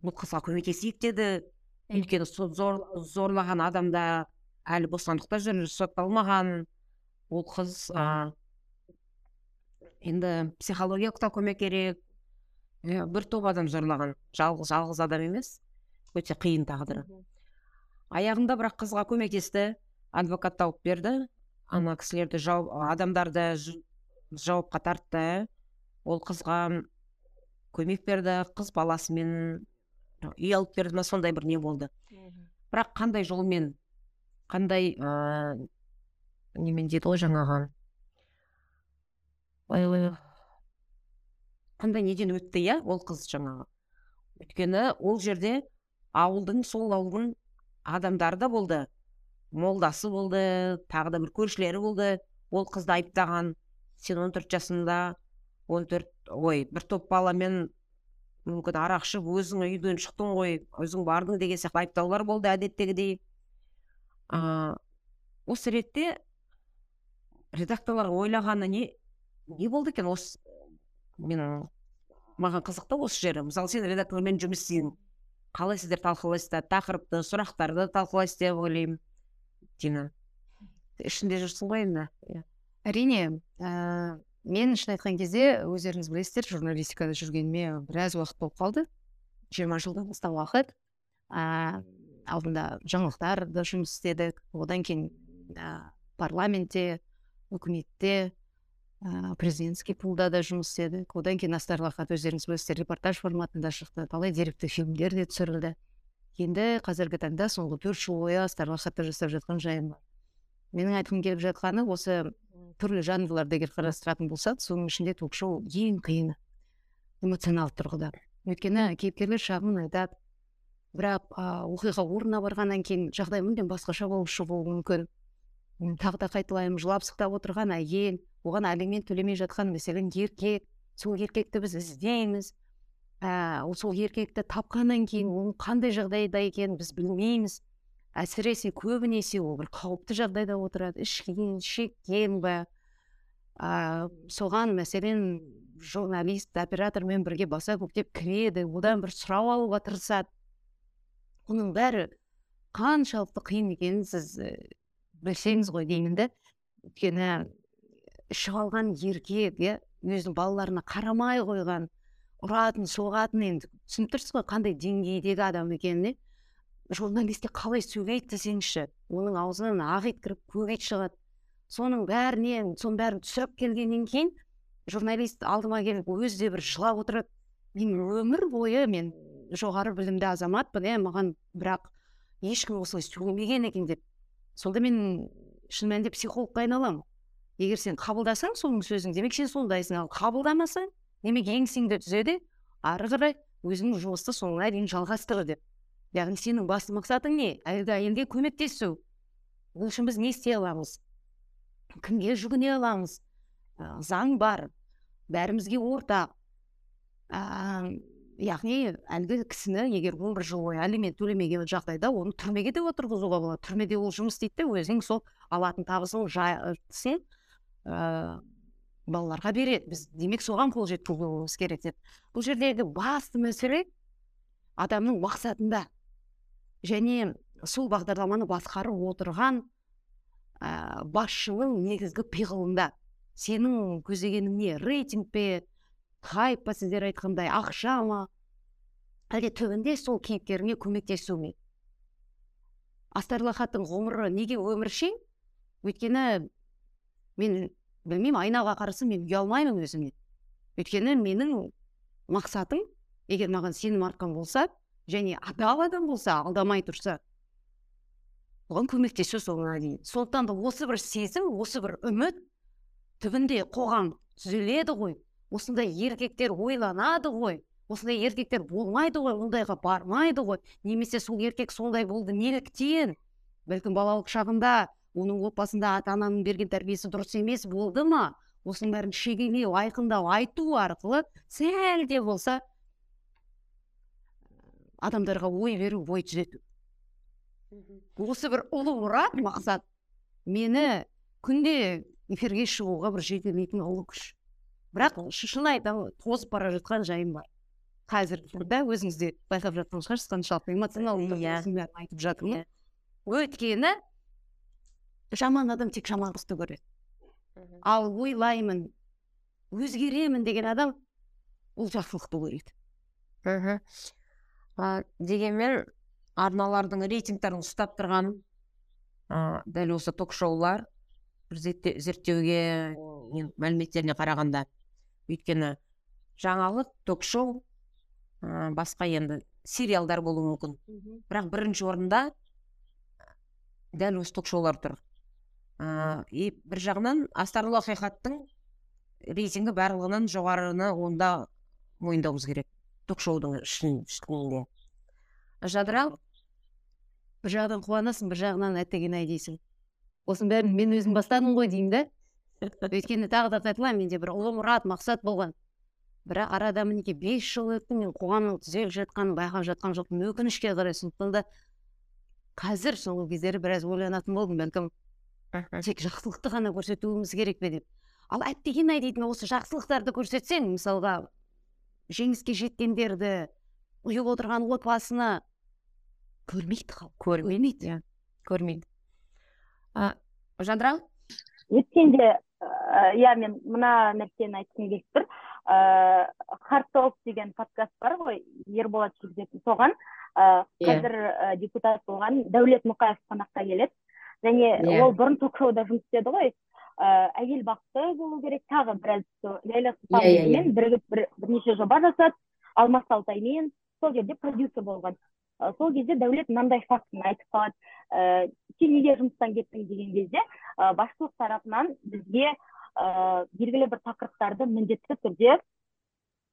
бұл қызға көмектесейік деді өйткені со- зор, зорлаған адамда әлі бостандықта жүр сотталмаған ол қыз ә, енді психологиялық та көмек керек иә, бір топ адам зорлаған жалғыз жалғыз адам емес. Өте қиын тағдыры. Аяғында бірақ қызға көмектесті адвокат тауып берді. Ана кісілерді жауап адамдарды жауапқа тартты. Ол қызға көмек берді қыз баласымен үй алып берді ма сондай бір не болды. Бірақ қандай жолмен қандай ыыы немен дейді ғой жаңағы? Қандай неден өтті иә ол қыз жаңағы? Өйткені ол жерде ауылдың сол ауылдың адамдары да болды. Молдасы болды тағы да бір көршілері болды. Ол қызды айыптаған. Сен он төрт жасында он төрт ой бір топ баламен мүмкін арақ ішіп өзің үйден шықтың ғой өзің бардың деген сияқты айыптаулар болды әдеттегідей. А, осы ретте редакторлар ойлағаны не не болды екен осы мен маған қызық та осы жері. Мысалы сен редактормен жұмыс істедің қалай сіздер талқылайсыздар тақырыпты сұрақтарды талқылайсыз деп ойлаймын дина. Ішінде жүрсің ғой енді иә. Әрине ә, мен шын айтқан кезде өздеріңіз білесіздер журналистикада жүргеніме біраз уақыт болып қалды. Жиырма жылдан астам уақыт. Ә, алдында жаңалықтарда жұмыс істедік. Одан кейін ә, парламентте үкіметте ә, президентский пулда да жұмыс істедік. Одан кейін астарлы рахат өздеріңіз білесіздер репортаж форматында шықты. Талай деректі фильмдер де түсірілді. Енді қазіргі таңда соңғы төрт жыл бойы астарлы рахатта жасап жатқан жайым бар. Менің айтқым келіп жатқаны осы түрлі жанрларды егер қарастыратын болсақ соның ішінде ток шоу ең қиыны эмоционалды тұрғыда. Өйткені кейіпкерлер шағын айтады бірақ ә, оқиға орнына барғаннан кейін жағдай мүлдем басқаша болып шығуы мүмкін. Тағы да қайталаймын жылап сықтап отырған әйел оған алимент төлемей жатқан мәселен еркек сол еркекті біз іздейміз. Ә, сол еркекті тапқаннан кейін оның қандай жағдайда екенін біз білмейміз. Әсіресе көбінесе ол бір қауіпті жағдайда отырады ішкен шеккен ба ә, соған мәселен журналист оператормен бірге баса көктеп кіреді одан бір сұрау алуға тырысады. Оның бәрі қаншалықты қиын екенін сіз і, білсеңіз ғой деймін да өйткені ішіп алған еркек иә өзінің балаларына қарамай қойған ұратын соғатын енді түсініп тұрсыз ғой қандай деңгейдегі адам екенін журналистке қалай сөйлейді десеңізші оның аузынан ақ ит кіріп көк ит шығады. Соның бәрінен соның бәрін түсіріп келгеннен кейін журналист алдыма келіп өзі де бір жылап отырады. Мен өмір бойы мен жоғары білімді азаматпын иә маған бірақ ешкім осылай сөйлемеген екен деп. Сонда мен шын мәнінде психологқа айналамын. Егер сен қабылдасаң соның сөзін демек сен сондайсың. Ал қабылдамасаң демек еңсеңді түзе де ары қарай өзіңнің жұмысты соңына дейін жалғастыр деп. Яғни сенің басты мақсатың не? Әлгі әйелге көмектесу. Ол үшін біз не істей аламыз? Кімге жүгіне аламыз? Ә, заң бар. Бәрімізге ортақ ә, яғни әлгі кісіні егер он бір жыл бойы алимент төлемеген жағдайда оны түрмеге де отырғызуға болады. Түрмеде ол жұмыс істейді де өзінің сол алатын табысын жартысын ә, балаларға береді. Біз демек соған қол жеткізуіміз керек деп. Бұл жердегі басты мәселе адамның мақсатында. Және сол бағдарламаны басқарып отырған ә, басшының негізгі пиғылында. Сенің көздегенің не рейтинг пе хайп па сіздер айтқандай ақша ма? Әлде түбінде сол кейіпкеріңе көмектесу ме? Астарлы хаттың ғұмыры неге өміршең өйткені мен білмеймін айнаға қарасам мен ұялмаймын өзімнен. Өйткені менің мақсатым егер маған сенім артқан болса және адал адам болса алдамай тұрса оған көмектесу соңына дейін. Сондықтан да осы бір сезім осы бір үміт түбінде қоғам түзеледі ғой. Осындай еркектер ойланады ғой. Осындай еркектер болмайды ғой ондайға бармайды ғой. Немесе сол еркек сондай болды неліктен? Бәлкім балалық шағында оның отбасында ата ананың берген тәрбиесі дұрыс емес болды ма? Осының бәрін шегелеу айқындау айту арқылы сәл де болса адамдарға ой беру ой түзету. Осы бір ұлы мұрат мақсат мені күнде эфирге шығуға бір жетелейтін ұлы күш. Бірақ шын айтамын тозып бара жатқан жайым бар. Қазіргі таңда өзіңіз де байқап жатқан шығарсыз қаншалықты эмоционалды Иә. айтып жатырмын. Өйткені жаман адам тек жамандықты көреді. Ал ойлаймын өзгеремін деген адам ол жақсылықты көреді. Мхм дегенмен арналардың рейтингтерін ұстап тұрған а, дәл осы ток шоулар зерттеуге мәліметтеріне қарағанда. Өйткені жаңалық ток шоу а, басқа енді сериалдар болуы мүмкін. Бірақ бірінші орында дәл осы ток шоулар тұр ә, и бір жағынан астарлы ақиқаттың рейтингі барлығынан жоғарыны онда мойындауымыз керек. Ток шоудың ішін ішінде жадыра бір жағынан қуанасың бір жағынан әттеген ай дейсің. Осының бәрін мен өзім бастадым ғой деймін да. Өйткені тағы да қайталаймын менде бір ұлы мұрат мақсат болған. Бірақ арада мінекей бес жыл өтті мен қоғамның түзеліп жатқанын байқап жатқан жоқпын өкінішке қарай. Сондықтан да қазір соңғы кездері біраз ойланатын болдым бәлкім тек жақсылықты ғана көрсетуіміз керек пе деп. Ал әттеген ай дейтін осы жақсылықтарды көрсетсең мысалға жеңіске жеткендерді ұйып отырған отбасыны көрмейді халық көрмейді иә көрмейді. А жадыра өткенде ә, иә мен мына нәрсені айтқым келіп тұр. Ыыы хард толк деген подкаст бар ғой ерболат жүргізетін соған. Ыыы қазір ә, депутат болған дәулет мұқаев қонаққа келеді. Және Иә. ол бұрын ток шоуда жұмыс істеді ғой. Ыыы әйел бақытты болу керек. Тағы біраз сол ләйлә Иә, иә, сұлтанқызымен бірігіп бір бірнеше жоба жасады. Алмас алтаймен сол жерде продюсер болған. Ы, сол кезде дәулет мынандай фактіні айтып қалады. Ііі сен неге жұмыстан кеттің деген кезде ы басшылық тарапынан бізге ыыы белгілі бір тақырыптарды міндетті түрде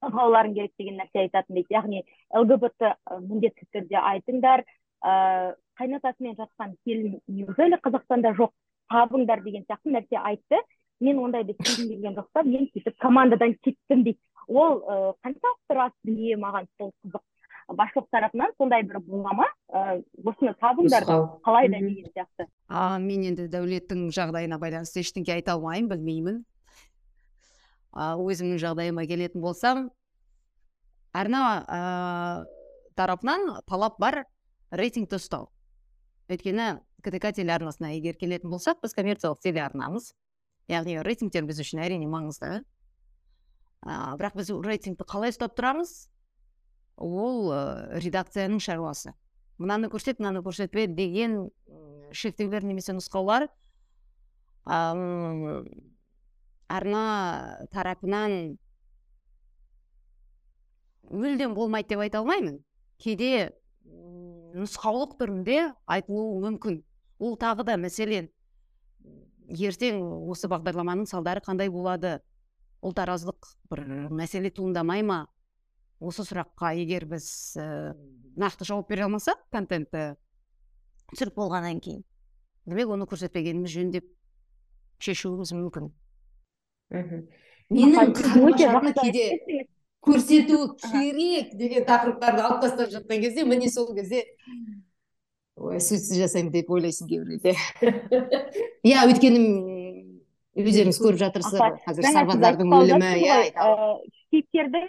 қозғауларың керек деген нәрсе айтатын дейді яғни лгбт міндетті түрде айтыңдар. Ыыы қайнатасымен жатқан келін неужели қазақстанда жоқ? Табыңдар деген сияқты нәрсе айтты. Мен ондайды істегім келген жоқ та мен сөйтіп командадан кеттім дейді. Ол ы қаншалықты рас дүние маған сол қызық. Басшылық тарапынан сондай бір болама ы осыны табыңдар қалай да деген сияқты. А мен енді дәулеттің жағдайына байланысты ештеңе айта алмаймын білмеймін. А өзімнің жағдайыма келетін болсам арна ыыы тарапынан талап бар рейтингті ұстау. Өйткені ктк телеарнасына егер келетін болсақ біз коммерциялық телеарнамыз. Яғни рейтингтер біз үшін әрине маңызды. А, бірақ біз рейтингті қалай ұстап тұрамыз? Ол ә, редакцияның шаруасы. Мынаны көрсет мынаны көрсетпе деген шектеулер немесе нұсқаулар ам, арна тарапынан мүлдем болмайды деп айта алмаймын. Кейде нұсқаулық түрінде айтылуы мүмкін. Ол тағы да мәселен ертең осы бағдарламаның салдары қандай болады? Ұлтараздық бір мәселе туындамай ма? Осы сұраққа егер біз ә, нақты жауап бере алмасақ контентті түсіріп болғаннан кейін демек оны көрсетпегеніміз жөн деп шешуіміз мүмкін. Менің көрсету керек деген тақырыптарды алып тастап жатқан кезде міне сол кезде ой суицид жасаймын деп ойлайсың кейбіреуде иә. Өйткені м, өздеріңіз көріп жатырсыздар қазір сарбаздардың өлімі иә кейіпкердің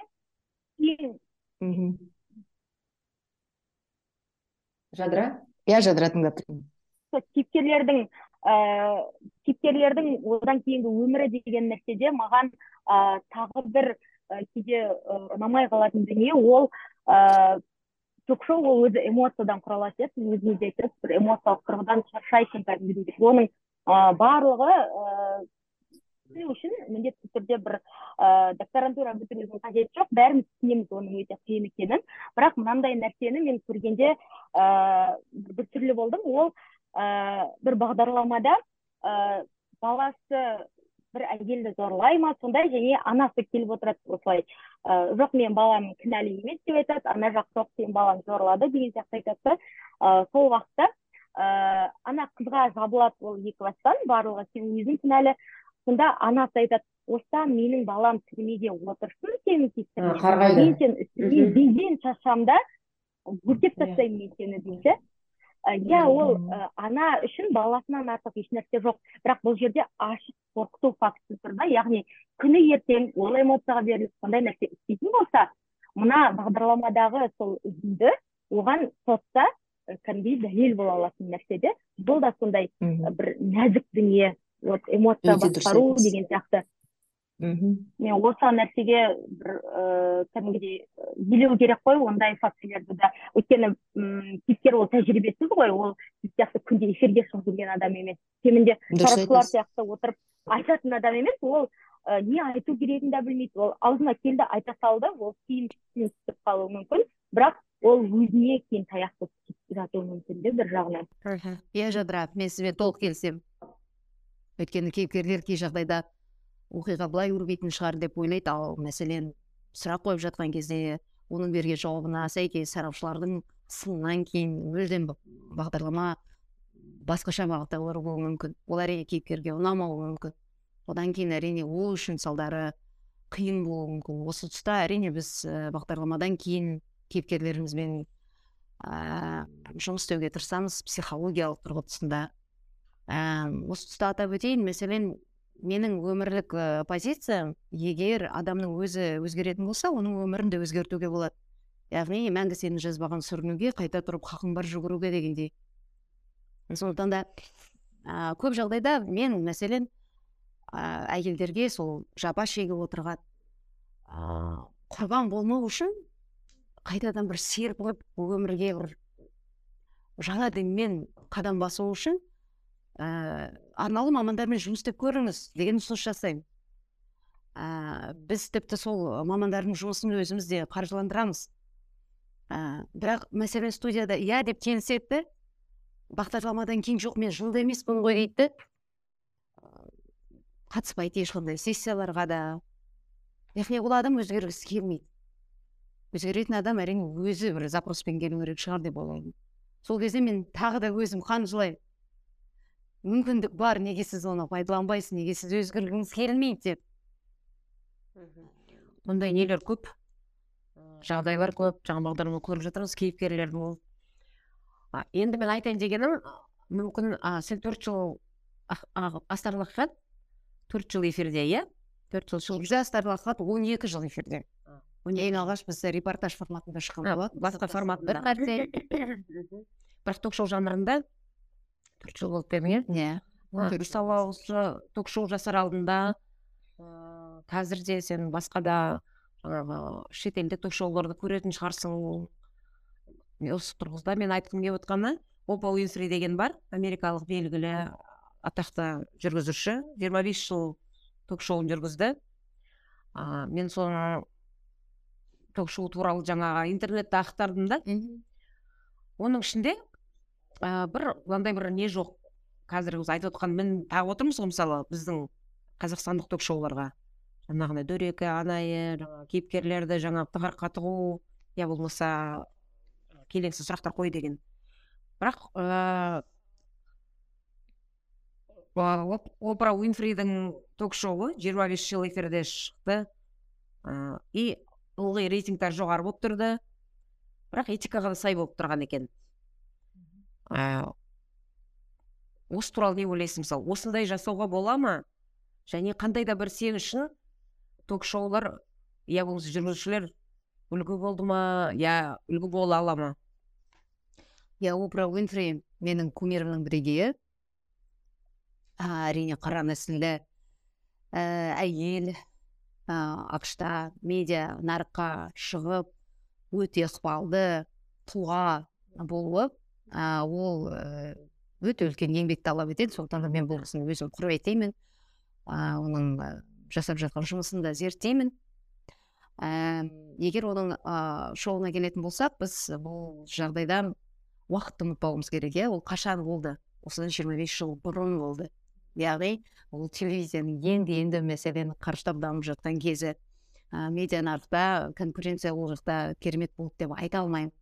жадыра? Иә жадыра тыңдап тұрмын. Кейіпкерлердің ыыы кейіпкерлердің одан кейінгі өмірі деген нәрседе маған ыыы тағы бір кейде ы, ұнамай қалатын дүние ол ыыы ток шоу ол өзі эмоциядан құралады иә өзіңіз де айттыңыз бір эмоциялық тұрғыдан шаршайсың кәдімгідей оның ыыы барлығы ыыы үшін міндетті түрде бір ыыы докторантура бітірудің қажеті жоқ. Бәріміз түсінеміз оның өте қиын екенін. Бірақ мынандай нәрсені мен көргенде ыыы бір түрлі болдым. Ол ыыы бір бағдарламада ыыы баласы бір әйелді зорлай ма сондай және анасы келіп отырады осылай ыыы жоқ менің балам кінәлі емес деп айтады ана жақ жоқ сенің балаң зорлады деген сияқты айтады да ыыы сол уақытта ыыы ана қызға жабылады ол екі бастан барлығы сен өзің кінәлі сонда анасы айтады осыдан менің балам түрмеде отырсын сенің кесіріңнен қарғайды мен сені үстіңе Мгм. безбен шашамда өртеп Иә. тастаймын мен сені дейді иә ол ана үшін баласынан артық еш нәрсе жоқ. Бірақ бұл жерде ашық қорқыту фактісі тұр да. Яғни күні ертең ол эмоцияға беріліп сондай нәрсе істейтін болса мына бағдарламадағы сол үзінді оған сотта і, кәдімгідей дәлел бола алатын нәрсе де. Бұл да сондай бір нәзік дүние вот эмоция басқару деген сияқты. Мхм. мен осы нәрсеге бір ыыы кәдімгідей і, елеу керек қой ондай фактілерді да. Өйткені м кейіпкер ол тәжірибесіз ғой ол біз сияқты күнде эфирге шығып жүрген адам емес. Кемінде сарапшылар сияқты отырып айтатын адам емес ол ы не айту керегін де білмейді. Ол аузына келді айта салды ол кейін түсіне түсіп қалуы мүмкін. Бірақ ол өзіне кейін таяқ болып кетіп жатуы мүмкін де бір жағынан. Иә жадыра мен сізбен толық келісемін. Өйткені кейіпкерлер кей жағдайда оқиға былай өрбитін шығар деп ойлайды. Ал мәселен сұрақ қойып жатқан кезде оның берген жауабына сәйкес сарапшылардың сынынан кейін мүлдем бағдарлама басқаша бағытта өрбуі мүмкін. Ол әрине кейіпкерге ұнамауы мүмкін. Одан кейін әрине ол үшін салдары қиын болуы мүмкін. Осы тұста әрине біз ә, бағдарламадан кейін кейіпкерлерімізбен ә, жұмыс істеуге тырысамыз психологиялық тұрғысында ә, осы тұста атап өтейін. Мәселен менің өмірлік ә, позициям егер адамның өзі өзгеретін болса оның өмірін де өзгертуге болады. Яғни мәңгі сені жазбаған сүрінуге қайта тұрып хақың бар жүгіруге дегендей. Сондықтан да ә, көп жағдайда мен мәселен ә, әйелдерге сол жапа шегіп отырған ә, құрбан болмау үшін қайтадан бір серпіліп өмірге бір жаңа деммен қадам басу үшін ә, арнаулы мамандармен жұмыс істеп көріңіз деген ұсыныс жасаймын ә, біз тіпті сол мамандардың жұмысын өзіміз де қаржыландырамыз. Ә, бірақ мәселен студияда иә деп келіседі де бағдарламадан кейін жоқ мен жылда емеспін ғой дейді. Қатыспайды ешқандай сессияларға да. Яғни ол адам өзгергісі келмейді. Өзгеретін адам әрине өзі бір запроспен келу керек шығар деп ойлаймын. Сол кезде мен тағы да өзім қанжылаймын мүмкіндік бар неге сіз оны пайдаланбайсыз неге сіз өзгергіңіз келмейді деп. Мұндай нелер көп жағдайлар көп жаңа бағдарлама көріп жатырмыз кейіпкерлер мол А, енді мен айтайын дегенім мүмкін а, сен төрт жыл астарлы ақиқат төрт жыл эфирде иә? Төрт жыл шығып бізде астарлы ақиқат он екі жыл эфирде. Ең алғаш біз репортаж форматында шыққан болатын басқа форматында. бірақ ток шоу жанрында төрт жыл болды дедің иә иә мысалы осы ток шоу жасар алдында ыыы қазір де сен басқа да жаңағы шетелдік ток шоуларды көретін шығарсың. Осы тұрғыда мен айтқым келіп отқаны опа уинфри деген бар америкалық белгілі атақты жүргізуші. 25 жыл ток шоуын жүргізді. А, мен соны ток шоу туралы жаңағы интернетте ақтардым да. Оның ішінде ә, бір мынандай бір не жоқ. Қазір өзі айтып отқан мін тағып отырмыз ғой мысалы біздің қазақстандық ток шоуларға. Жаңағындай дөрекі анайы жаңағы кейіпкерлерді жаңағы тығырыққа тығу я болмаса келеңсіз сұрақтар қой деген. Бірақ ыыы опра уинфридің ток шоуы 25 жыл эфирде шықты. Ыыы и ылғи рейтингтер жоғары болып тұрды. Бірақ этикаға да сай болып тұрған екен. Ыыы осы туралы не ойлайсың мысалы? Осындай жасауға бола ма? Және қандай да бір сен үшін ток шоулар я болмаса жүргізушілер үлгі болды ма? Я үлгі бола ала ма? Иә опра уинфри менің кумирімнің бірегейі. Әрине қара нәсілді ә, әйел ә, ақш та медиа нарыққа шығып өте ықпалды тұлға болуы ә, ол ә, өте үлкен еңбек талап етеді. Сондықтан да мен бұл кісіні өзім құрметтеймін оның жасап жатқан жұмысын да зерттеймін. Ә, егер оның ә, шоуына келетін болсақ біз бұл жағдайда уақытты ұмытпауымыз керек иә. Ол қашан болды? осыдан жиырма бес жыл бұрын болды. Яғни ол телевизияның енді енді мәселен қарыштап дамып жатқан кезі. Ә, медиа нарықта конкуренция ол жақта керемет болды деп айта алмаймын.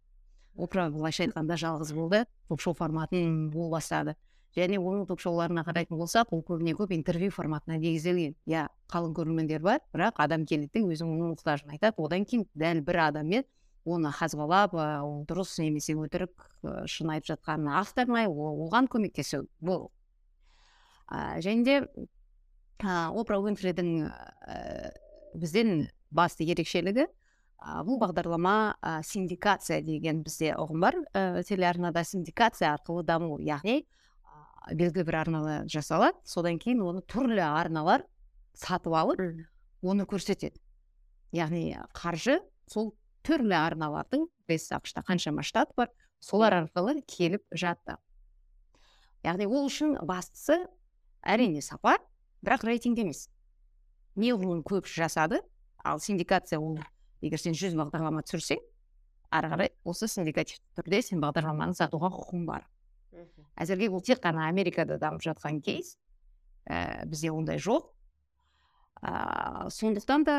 Опра былайша айтқанда жалғыз болды. Ток шоу форматын ол бастады. Және оның ток шоуларына қарайтын болсақ ол көбіне көп интервью форматына негізделген. Иә қалың көрермендер бар бірақ адам келеді де өзінің мұқтажын айтады. Одан кейін дәл бір адаммен оны қазбалап ол дұрыс немесе өтірік шын айтып жатқанын ақтармай оған көмектесу бұл. Ә, және де опра уинфридің ә, бізден басты ерекшелігі бұл бағдарлама ә, синдикация деген бізде ұғым бар. Ә, телеарнада синдикация арқылы даму яғни ә, белгілі бір арналы жасалады. Содан кейін оны түрлі арналар сатып алып оны көрсетеді. Яғни қаржы сол түрлі арналардың біз ақшта қаншама штат бар солар арқылы келіп жатты. Яғни ол үшін бастысы әрине сапа бірақ рейтинг емес. Неғұрлым көп жасады ал синдикация ол егер сен жүз бағдарлама түсірсең ары қарай осы синдикативті түрде сен бағдарламаны сатуға құқың бар. Әзірге бұл тек қана америкада дамып жатқан кейс. Ә, бізде ондай жоқ. Ә, сондықтан да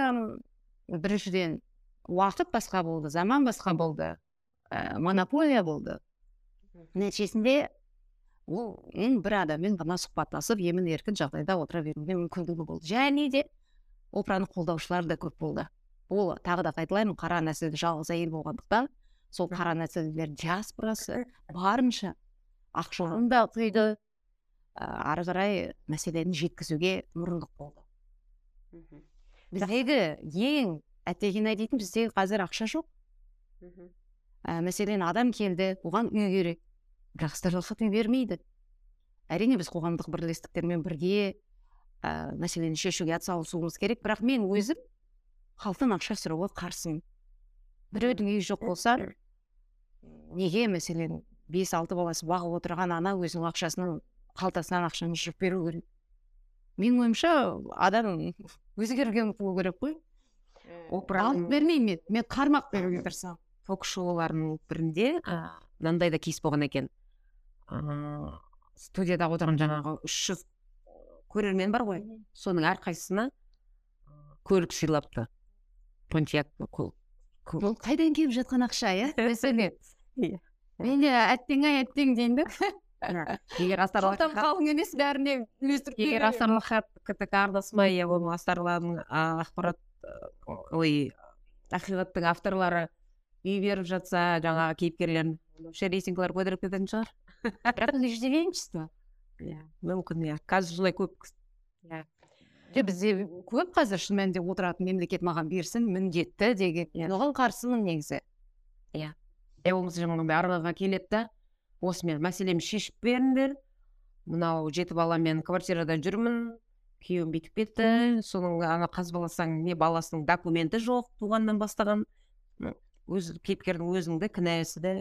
біріншіден уақыт басқа болды заман басқа болды ә, монополия болды. Нәтижесінде ол бір адаммен ғана сұхбаттасып емін еркін жағдайда отыра беруіне мүмкіндігі болды. Және де опраны қолдаушылар да көп болды. Ол тағы да қайталаймын қара нәсілді жалғыз әйел болғандықтан сол қара нәсілділер диаспорасы барынша ақшасын да құйды ары қарай мәселені жеткізуге мұрындық болды. Біздегі ең әттеген ай дейтін бізде қазір ақша жоқ. Ә, мәселен адам келді оған үй керек бірақ стажировка үй бермейді. Әрине біз қоғамдық бірлестіктермен бірге ә, мәселені шешуге атсалысуымыз керек бірақ мен өзім халықтан ақша сұрауға қарсымын. Біреудің үйі жоқ болса неге мәселен бес алты баласы бағып отырған ана өзінің ақшасынан қалтасынан ақшаны жып беру керек? Менің ойымша адам өзгерген болу керек қой. Алып бермеймін мен мен қармақ беруге тырысамын ток шоуларының бірінде мынандай да кейс болған екен. Студияда отырған жаңағы үш жүз көрермен бар ғой. Соның әрқайсысына көлік сыйлапты. Понтияк ол қайдан келіп жатқан ақша иә? Мәселе. Мен де әттең ай әттең деймін егер қалтам қалың емес бәріне үлестіріп егер беремін. астарлы хат ктк арнасына ие болған астарлардың а, ақпарат ой ақиқаттың авторлары үй беріп жатса жаңағы кейіпкерлерін вообще рейтингілер көтеріліп кететін шығар. Бірақ бұл иждивенчество иә мүмкін иә. Қазір солай көп иә. Бізде көп қазір шын мәнінде отыратын мемлекет маған берсін міндетті деген. Иә. мен оған қарсымын негізі. Е болмаса жаңағындай араларға келеді да осымен мәселемді шешіп беріңдер. Мынау жеті баламен квартирада жүрмін күйеуім бүйтіп кетті. Соның ана қазбаласаң не баласының документі жоқ туғаннан бастаған. Өз кейіпкердің өзінің де кінәсі де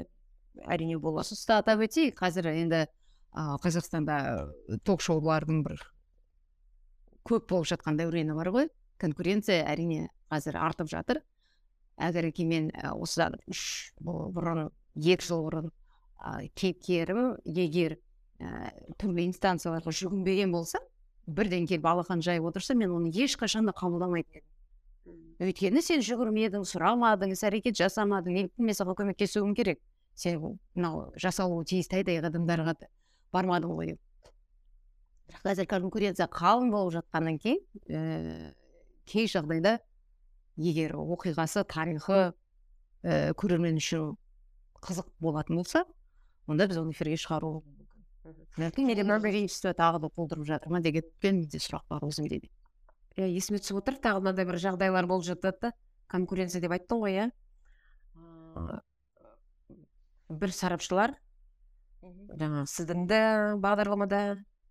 әрине болады. Осы тұста атап өтейік. Қазір енді а, қазақстанда ток шоулардың бір көп болып жатқан дәурені бар ғой. Конкуренция әрине қазір артып жатыр. Әзірге мен ә, осыдан үш бұрын екі жыл бұрын ә, кейіпкерім егер ә, түрлі инстанцияларға жүгінбеген болса бірден келіп алақан жайып отырса мен оны ешқашан да қабылдамайтын едім. Өйткені сен жүгірмедің сұрамадың іс әрекет жасамадың неліктен мен саған көмектесуім керек. Сен мынау жасалуы тиіс тайдай қадамдарға да бармадың ғой деп. Бірақ қазір конкуренция қалың болып жатқаннан кейін ііі кей жағдайда егер оқиғасы тарихы ііі көрермен үшін қызық болатын болса онда біз оны эфирге шығаруымыз мүмкін. Бәлкім тағы да болдырып жатыр ма деген менде сұрақ бар өзімде де иә есіме түсіп отыр тағы мынандай бір жағдайлар болып жатады да конкуренция деп айттың ғой иә. Ыыы, бір сарапшылар жаңағы сіздің де бағдарламада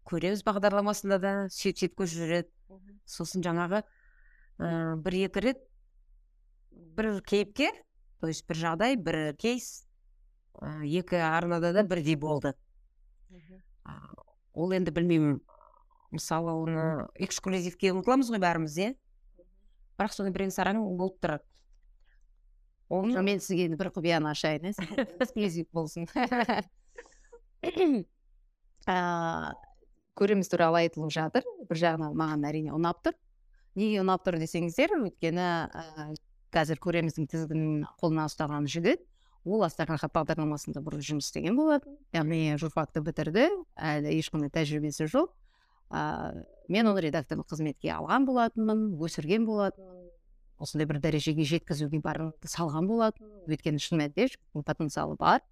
көреміз бағдарламасында да сөйтіп сөйтіп көшіп жүреді сосын жаңағы ыыы бір екі рет бір кейіпкер то есть бір жағдай бір кейс ы, екі арнада да бірдей болды. А, ол енді білмеймін мысалы оны эксклюзивке ұмтыламыз ғой бәріміз иә? Бірақ соны бірең сараң болып тұрады. Ол мен сізге енді бір құпияны ашайын иә эксклюзив болсын. Аа, көреміз туралы айтылып жатыр. Бір жағынан маған әрине ұнап тұр. Неге ұнап тұр десеңіздер өйткені ә, қазір көреміздің тізгінін қолына ұстаған жігіт ол астана хат бағдарламасында бұрын жұмыс істеген болатын. Яғни журфакты бітірді әлі ешқандай тәжірибесі жоқ. Ә, мен оны редакторлық қызметке алған болатынмын өсірген болатынмын. Осындай бір дәрежеге жеткізуге барымды салған болатынмын. Өйткені шын мәнінде потенциалы бар.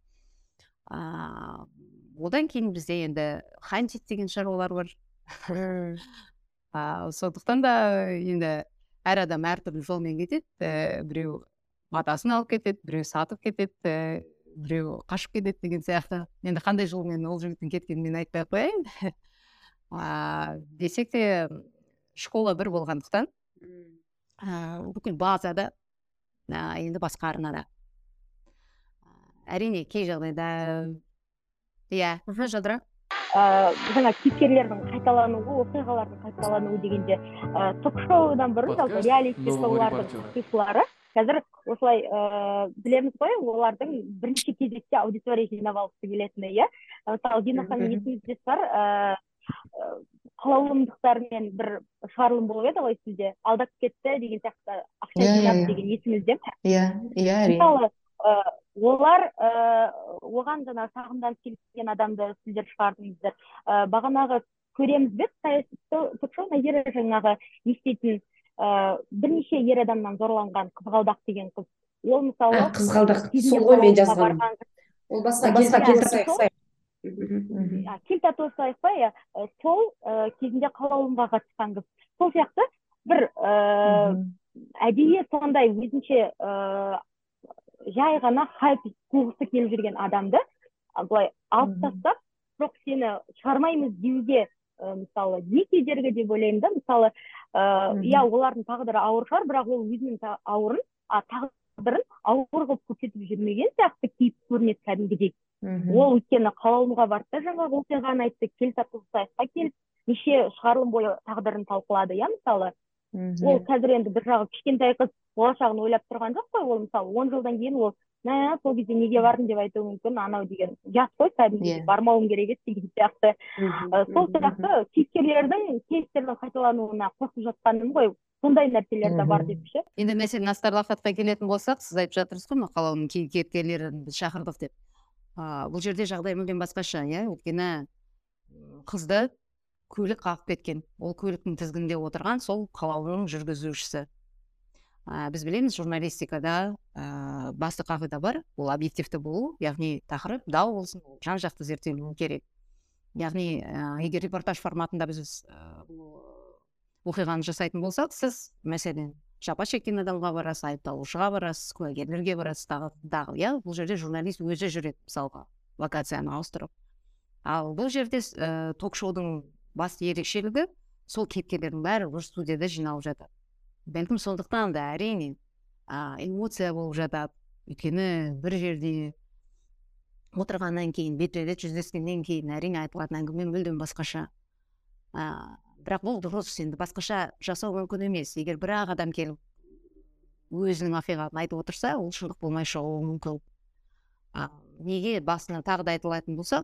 Ыыы одан кейін бізде енді хантик деген шаруалар бар. А, сондықтан да енді әр адам әртүрлі жолмен кетеді ііі біреу матасын алып кетеді біреу сатып кетеді ііі біреу қашып кетеді деген сияқты. Енді қандай жолмен ол жігіттің кеткенін мен айтпай ақ қояйын. А, десек те школа бір болғандықтан ә, бүкіл базада енді басқа арнада. Әрине кей жағдайда иә. Жадыра? Ыыы жаңа кейіпкерлердің қайталануы оқиғалардың қайталануы дегенде ыыы ток шоудан бұрын жалпы реалити шоулардың қазір осылай ыыы білеміз ғой олардың бірнеше кезекте аудитория жинап алғысы келетіні иә. Мысалы дина ханым есіңізде шығар ыыы қалаулымдықтармен бір шығарылым болып еді ғой сізде. Алдап кетті деген сияқты ақша Иә, иә, жинап иә. деген есіңізде ме? Иә иә әрине. Мысалы ы олар ы оған жаңағы шағымданып келген адамды сіздер шығардыңыздар. Ы бағанағы көреміз бе саяси ток шоу жаңағы не істейтін ы бірнеше ер адамнан зорланған қызғалдақ деген қыз. Ол мысалы а қызғалдақ. сол ғой мен жазғаным ол басқа иә. Сол кезінде қалауымға қатысқан қыз. Сол сияқты бір ыыы әдейі сондай өзінше ыыы жай ғана хайп қуғысы келіп жүрген адамды былай алып тастап жоқ сені шығармаймыз деуге мысалы не кедергі деп ойлаймын да мысалы ыыы иә олардың тағдыры ауыр шығар бірақ ол өзінің та- ауырын а тағдырын ауыр қылып көрсетіп жүрмеген сияқты кейіп көрінеді кәдімгідей. Ол өйткені қалауымға барды да жаңағы оқиғаны айтты кел келіп неше шығарылым бойы тағдырын талқылады иә мысалы. Ол қазір енді бір жағы кішкентай қыз болашағын ойлап тұрған жоқ қой ол мысалы. Он жылдан кейін ол мә сол кезде неге бардың? деп айтуы мүмкін. Анау деген. Жас қой кәдімгідей Иә. бармауым керек еді деген сияқты. Сол сияқты кейіпкерлердің кейстердің қайталануына қосып жатқаным ғой. Сондай нәрселер де бар деп ше енді мәселен астар лақатқа келетін болсақ сіз айтып жатырсыз ғой мақаланың кей кейіпкерлерін біз шақырдық деп. А, бұл жерде жағдай мүлдем басқаша иә? Өйткені қызды көлік қағып кеткен. Ол көліктің тізгінінде отырған сол қалаудың жүргізушісі. А, біз білеміз журналистикада ә, басты қағида бар. Ол объективті болу яғни тақырып дау болсын ол жан жақты зерттелуі керек. Яғни ә, егер репортаж форматында біз ә, оқиғаны жасайтын болсақ сіз мәселен жапа шеккен адамға барасыз айыпталушыға барасыз куәгерлерге барасыз тағы тағы иә бұл жерде журналист өзі жүреді мысалға локацияны ауыстырып. Ал бұл жерде ә, ток шоудың басты ерекшелігі сол кейіпкерлердің бәрі бір студияда жиналып жатады. Бәлкім сондықтан да әрине а, эмоция болып жатады. Өйткені бір жерде отырғаннан кейін бетпе бет жүздескеннен кейін әрине айтылатын әңгіме мүлдем басқаша. А, бірақ бұл дұрыс енді басқаша жасау мүмкін емес. Егер бір ақ адам келіп өзінің ақиқатын айтып отырса ол шындық болмай шығуы мүмкін. А, неге басына тағы да айтылатын болса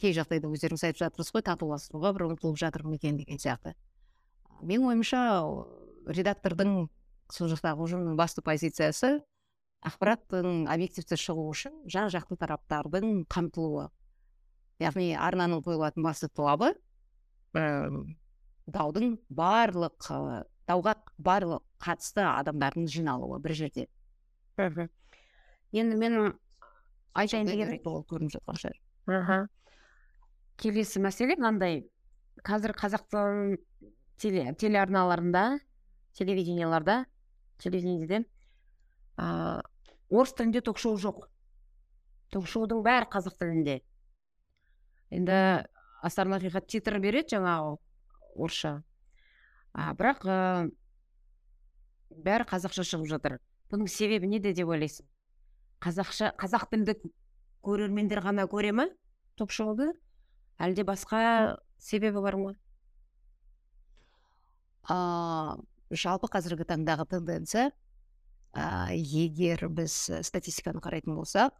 кей жағдайда өздеріңіз айтып жатырсыз ғой татуластыруға бір ұмтылып жатырмын екен деген сияқты менің ойымша редактордың сол жақтағы ұжымның басты позициясы ақпараттың объективті шығуы үшін жан жақты тараптардың қамтылуы яғни арнаның қойылатын басты талабы даудың барлық ы, дауға барлық қатысты адамдардың жиналуы бір жерде енді менің айтайын деген ол көрініп жатқан шығар. Келесі мәселе мынандай. Қазір қазақтың теле, телеарналарында телевиденияларда телевидениеде а, орыс тілінде ток шоу жоқ. Ток шоудың бәрі қазақ тілінде. Енді астарлы ақиқат титр береді жаңағы орысша. А, бірақ ә, бәрі қазақша шығып жатыр. Бұның себебі неде деп ойлайсың? Қазақша қазақ тілді көрермендер ғана көре ма ток шоуды? Әлде басқа себебі бар ма а, жалпы қазіргі таңдағы тенденция. А, егер біз э, статистиканы қарайтын болсақ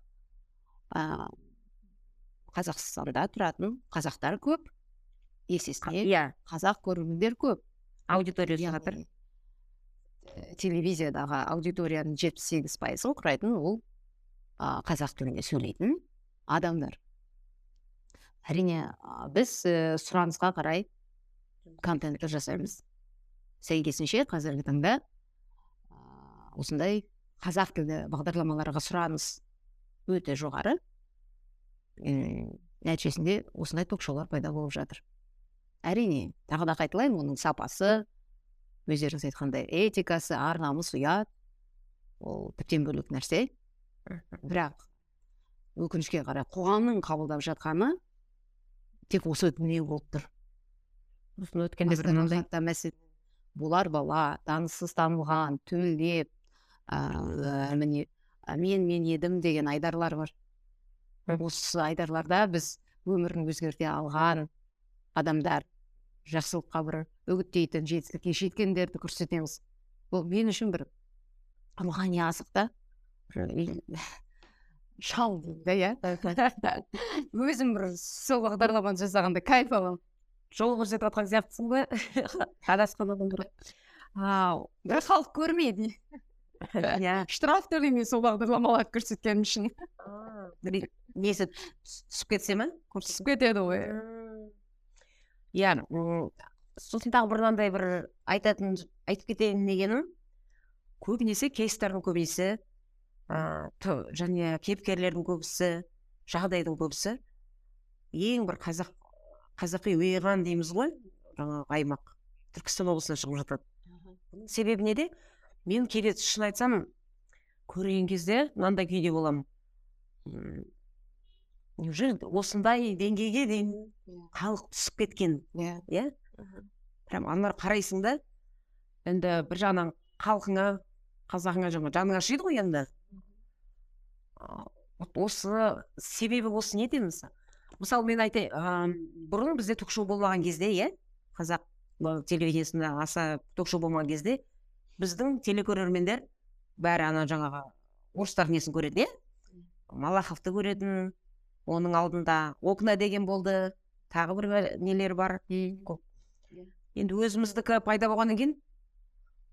а, қазақстанда тұратын қазақтар көп. Есесіне иә қазақ көрермендер көп. Аудиториясы жатыр э, телевизиядағы аудиторияның жетпіс сегіз пайызын құрайтын ол а, қазақ тілінде сөйлейтін адамдар. Әрине біз ә, сұранысқа қарай контентті жасаймыз. Сәйкесінше қазіргі таңда осындай қазақ тілді бағдарламаларға сұраныс өте жоғары. Нәтижесінде осындай ток шоулар пайда болып жатыр. Әрине тағы да қайталаймын оның сапасы өздеріңіз айтқандай этикасы ар намыс ұят ол тіптен бөлек нәрсе. Бірақ өкінішке қарай қоғамның қабылдап жатқаны тек осы дүние болып тұр. Осыны өткенде бір мынандай. Болар бала таныссыз танылған төлдеп ә, міне ә, мен мен едім деген айдарлар бар. Осы айдарларда біз өмірін өзгерте алған адамдар жақсылыққа бір үгіттейтін жетістікке жеткендерді көрсетеміз. Бұл мен үшін бір рухани азық та. Шал дейді иә өзім бір сол бағдарламаны жасағанда кайф аламын жол көрсетіп жатқан сияқтысың ғой. Адасқан адамдар бірақ халық көрмейді. Иә. штраф төлеймін сол бағдарламаларды көрсеткенім үшін. Несі түс- түсіп кетсе ма түсіп кетеді ғой. Иә сосын тағы бір мынандай бір айтатын айтып кетейін дегенім. Көбінесе кейстардың көбісі ыыы және кейіпкерлердің көбісі жағдайдың көбісі ең бір қазақ қазақи ойған дейміз ғой жаңағы аймақ түркістан облысынан шығып жатады бұның себебі неде мен кейде шын айтсам көрген кезде мынандай күйде боламын неужели осындай деңгейге дейін халық түсіп кеткен иә иә прям ана қарайсың да енді бір жағынан халқыңа қазағыңа жаңа жаның ашиды ғой енді вот осы себебі осы не дейміз мысалы мен айтайын ыыы, бұрын бізде ток шоу болмаған кезде иә қазақ телевидениесінде аса ток шоу болмаған кезде біздің телекөрермендер бәрі ана жаңағы орыстардың несін көретін иә? Малаховты көретін оның алдында окна деген болды тағы бір нелер бар. Көп. Енді өзіміздікі пайда болғаннан кейін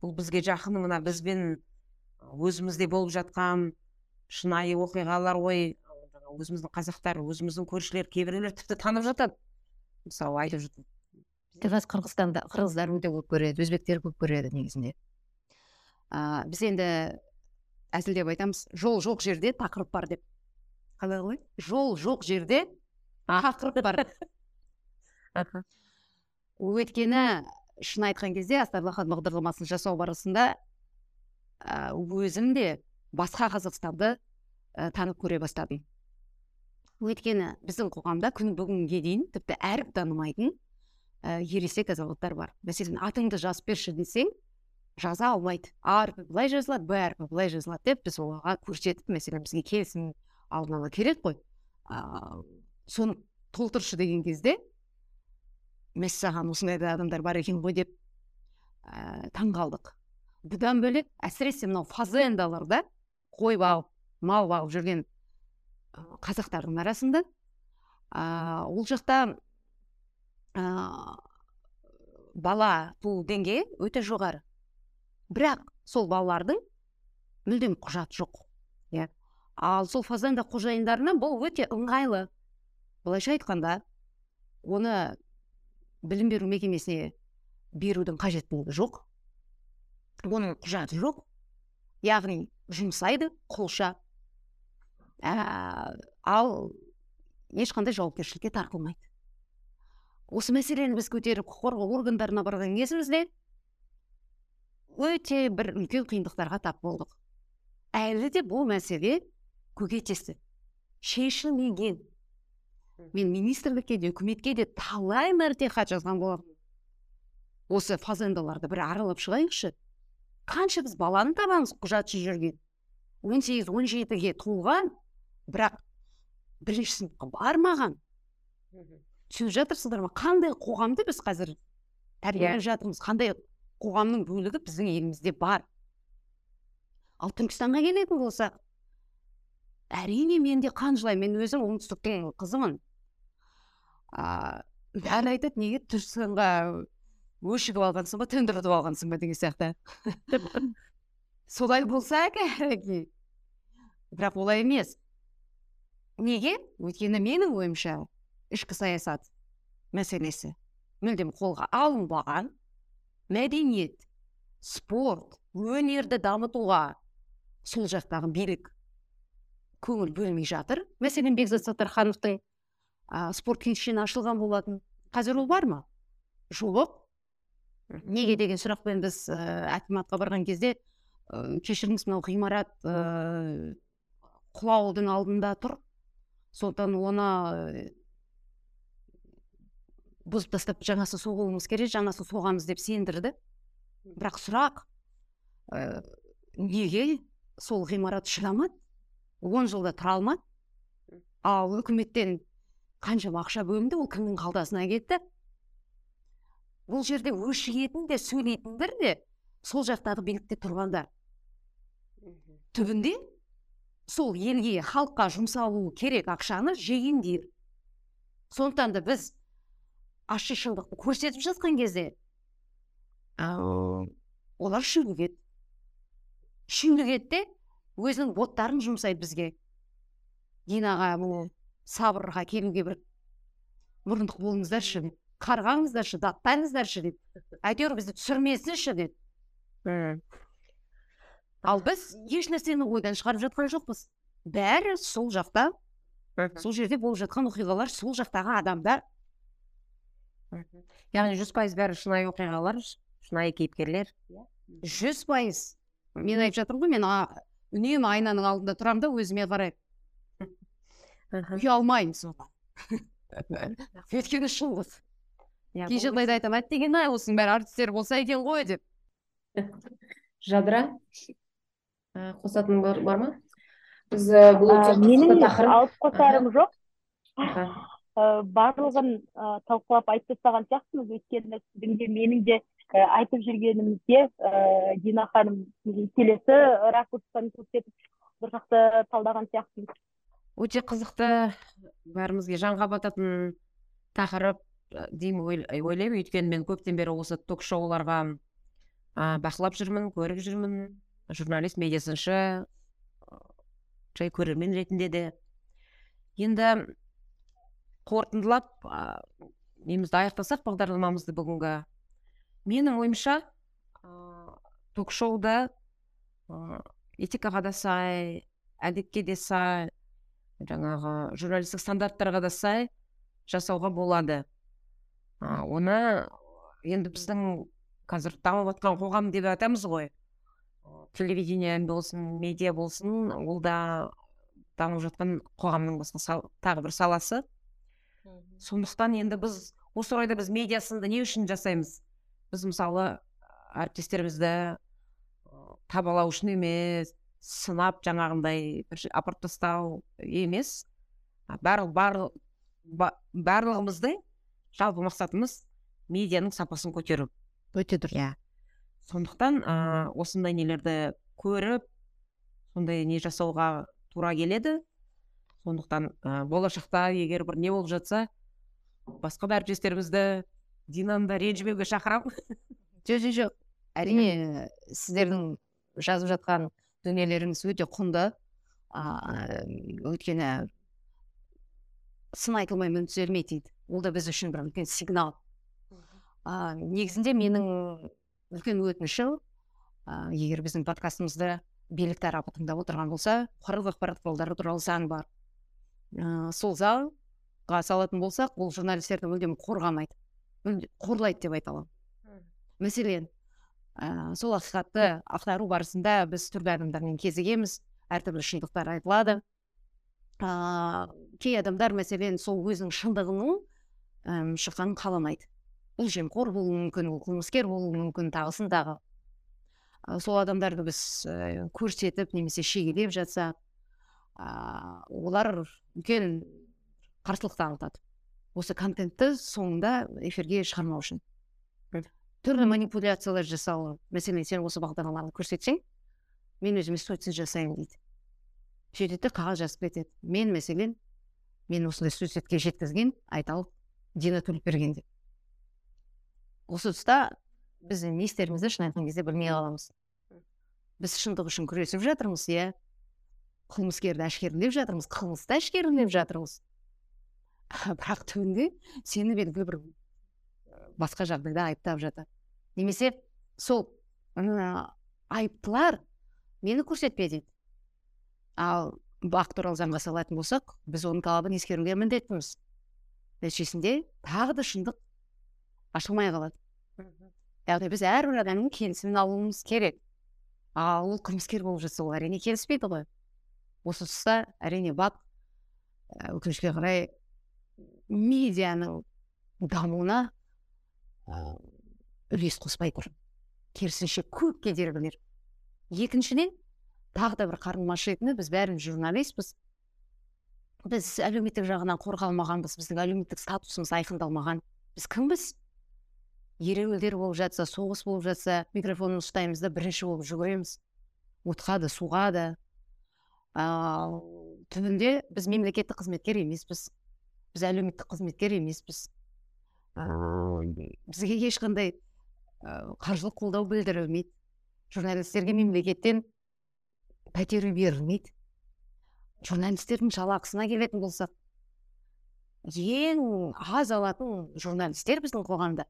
бұл бізге жақын мына бізбен өзімізде болып жатқан шынайы оқиғалар ғой. Өзіміздің қазақтар өзіміздің көршілер кейбіреулер тіпті танып жатады. Мысалы айтып жатады бізде қазір қырғызстанда қырғыздар өте көп көреді өзбектер көп көреді негізінде. А біз енді әзілдеп айтамыз жол жоқ жерде тақырып бар деп. Қалай қалай жол жоқ жерде тақырып бар. Өйткені шын айтқан кезде астарлахан бағдарламасын жасау барысында ә, өзім де басқа қазақстанды ә, танып көре бастадым. Өйткені біздің қоғамда күні бүгінге дейін тіпті әріп танымайтын ә, ересек азаматтар бар. Мәселен атыңды жазып берші десең жаза алмайды. А әрпі былай жазылады б әрпі былай жазылады деп біз оларға көрсетіп мәселен бізге келісім алдын ала керек қой. Ыыы соны толтыршы деген кезде мәссаған осындай да адамдар бар екен ғой деп ә, таңғалдық. Бұдан бөлек әсіресе мынау фазендаларда қой бағып мал бағып жүрген қазақтардың арасында. Ә, ол жақта ә, бала туу деңгейі өте жоғары. Бірақ сол балалардың мүлдем құжат жоқ иә. Ал сол фазенда қожайындарына бұл өте ыңғайлы. Былайша айтқанда оны білім беру мекемесіне берудің қажеттілігі жоқ. Оның құжаты жоқ. Яғни жұмсайды құлша ә, ал ешқандай жауапкершілікке тартылмайды. Осы мәселені біз көтеріп құқық қорғау органдарына барған кезімізде өте бір үлкен қиындықтарға тап болдық. Әлі де бұл мәселе көкейтесті шешілмеген. Мен министрлікке де үкіметке де талай мәрте хат жазған болатынмын. Осы фазендаларды бір аралап шығайықшы. Қанша біз баланы табамыз құжатсыз жүрген? он сегіз он жетіге толған бірақ бірінші сыныпқа бармаған. Түсініп жатырсыздар ма? Қандай қоғамды біз қазір тәрбиелеп жатырмыз? Қандай қоғамның бөлігі біздің елімізде бар? Ал түркістанға келетін болсақ әрине мен де қан жылаймын мен өзім оңтүстіктің қызымын. А бәрі айтады неге түркістанға өшігіп алғансың ба төндіріп алғансың ба деген сияқты. Солай болса кәдімгідей. Бірақ олай емес. Неге? Өйткені менің ойымша ішкі саясат мәселесі мүлдем қолға алынбаған. Мәдениет спорт өнерді дамытуға сол жақтағы билік көңіл бөлмей жатыр. Мәселен бекзат саттархановтың ә, спорт кешені ашылған болатын. Қазір ол бар ма? Жоқ. Неге деген сұрақпен біз ә, акиматқа барған кезде ә, кешіріңіз мынау ғимарат ә, құлаудың алдында тұр. Сондықтан оны ә, бұзып тастап жаңасын соғуымыз керек жаңасын соғамыз деп сендірді. Бірақ сұрақ ә, неге сол ғимарат шыдамады? он жылда тұра алмады. Ал үкіметтен қаншама ақша бөлінді? Ол кімнің қалтасына кетті? Бұл жерде өшігетін де сөйлейтіндер де сол жақтағы билікте тұрғандар. Түбінде сол елге халыққа жұмсалуы керек ақшаны жегендер. Сондықтан да біз ащы шындықты көрсетіп жатқан кезде ау, олар ішімді келді де өзінің боттарын жұмсайды бізге. Динаға бұл сабырға келуге бір мұрындық болыңыздаршы. деп қарғаңыздаршы даттаңыздаршы деп. Әйтеуір бізді түсірмесінші деп. Ал біз еш нәрсені ойдан шығарып жатқан жоқпыз. Бәрі сол жақта. Сол жерде болып жатқан оқиғалар сол жақтағы адамдар. Яғни жүз пайыз бәрі шынайы оқиғалар шынайы кейіпкерлер. Жүз пайыз. Мен айтып жатырмын ғой мен үнемі айнаның алдында тұрамын да өзіме қарай. Ұялмаймын соған. Өйткені шыңғыс Иә, кей жағдайда айтамын әттеген ай осының бәрі әртістер болса екен ғой деп. Жадыра қосатының бар, бар ма? Біз бұл өте менің алып қосарым жоқ. Ә, барлығын ә, талқылап айтып тастаған сияқтымыз. Өйткені сіздің де менің де ә, айтып жүргенімізге ә, дина ханым келесі ракурстан көрсетіп бір жақты талдаған сияқтымыз. Өте қызықты бәрімізге жанға бататын тақырып. Деймін ой- ойлаймын өйткені мен көптен бері осы ток шоуларға ә, бақылап жүрмін көріп жүрмін. Журналист медиа сыншы ә, жай көрермен ретінде де. Енді қорытындылап ә, немізді аяқтасақ бағдарламамызды бүгінгі. Менің ойымша ә, ток шоуда ә, этикаға да сай әдепке де сай жаңағы журналистік стандарттарға да сай жасауға болады. Оны енді біздің қазір дамып жатқан қоғам деп айтамыз ғой. Телевидение болсын медиа болсын ол да дамып жатқан қоғамның басқа тағы бір саласы. Сондықтан енді біз осы орайда біз медиа сынды не үшін жасаймыз? Біз мысалы әріптестерімізді табалау үшін емес сынап жаңағындай бір апарып тастау емес. Барлық барлық ба- барлығымыздың жалпы мақсатымыз медианың сапасын көтеру. Өте дұрыс. Иә. Сондықтан ә, осындай нелерді көріп сондай не жасауға тура келеді. Сондықтан ә, болашақта егер бір не болып жатса басқа да әріптестерімізді динаны да ренжімеуге шақырамын. Жоқ жоқ жоқ. Әрине сіздердің жазып жатқан дүниелеріңіз өте құнды. А, өйткені сын айтылмай мін түзелмейді дейді. Ол да біз үшін бір үлкен сигнал. А, негізінде менің үлкен өтінішім а, егер біздің подкастымызды билік тарапы тыңдап отырған болса бұқаралық ақпарат құралдары туралы заң бар. Ә, сол заңға салатын болсақ ол журналистерді мүлдем қорғамайды. Мүлде қорлайды деп айта аламын. Мәселен ә, сол ақиқатты ақтару барысында біз түрлі адамдармен кезігеміз әртүрлі шындықтар айтылады. Ә, кей адамдар мәселен сол өзінің шындығының әм, шыққанын қаламайды. Ол жемқор болуы мүмкін ол қылмыскер болуы мүмкін тағысын тағы. Ә, сол адамдарды біз ә, көрсетіп немесе шегелеп жатсақ ә, олар үлкен қарсылық танытады. Осы контентті соңында эфирге шығармау үшін. Түрлі манипуляциялар жасауы мәселен сен осы бағдарламаны көрсетсең мен өзіме суицид жасаймын дейді. Сөйтеді де қағаз жазып кетеді. Мен мәселен мен осындай суицидке жеткізген айталық дина төлепберген деп осы тұста біз не істерімізді шын айтқан кезде білмей қаламыз біз шындық үшін күресіп жатырмыз иә қылмыскерді әшкерелеп жатырмыз қылмысты әшкерелеп жатырмыз бірақ түбінде сені белгілі бір басқа жағдайда айыптап жатады немесе сол айыптылар мені көрсетпе дейді ал бақ туралы заңға салатын болсақ біз оның талабын ескеруге міндеттіміз нәтижесінде тағы да шындық ашылмай қалады. Яғни біз әрбір адамның келісімін алуымыз керек. Ал ол қылмыскер болып жатса ол әрине келіспейді ғой. Осы тұста әрине бақ ә, өкінішке қарай медианың дамуына ә, үлес қоспай тұр. Керісінше көп кедергілер. Екіншіден тағы да бір қарындаш ретінде біз бәріміз журналистпіз. Біз әлеуметтік жағынан қорғалмағанбыз біздің әлеуметтік статусымыз айқындалмаған. біз кімбіз? Ереуілдер болып жатса соғыс болып жатса микрофонды ұстаймыз да бірінші болып жүгіреміз. Отқа да суға да. Ал түбінде біз мемлекеттік қызметкер емеспіз. Біз әлеуметтік қызметкер емеспіз. Бізге ешқандай қаржылық қолдау білдірілмейді. Журналистерге мемлекеттен пәтер үй берілмейді. Журналистердің жалақысына келетін болсақ ең аз алатын журналистер біздің қоғамда.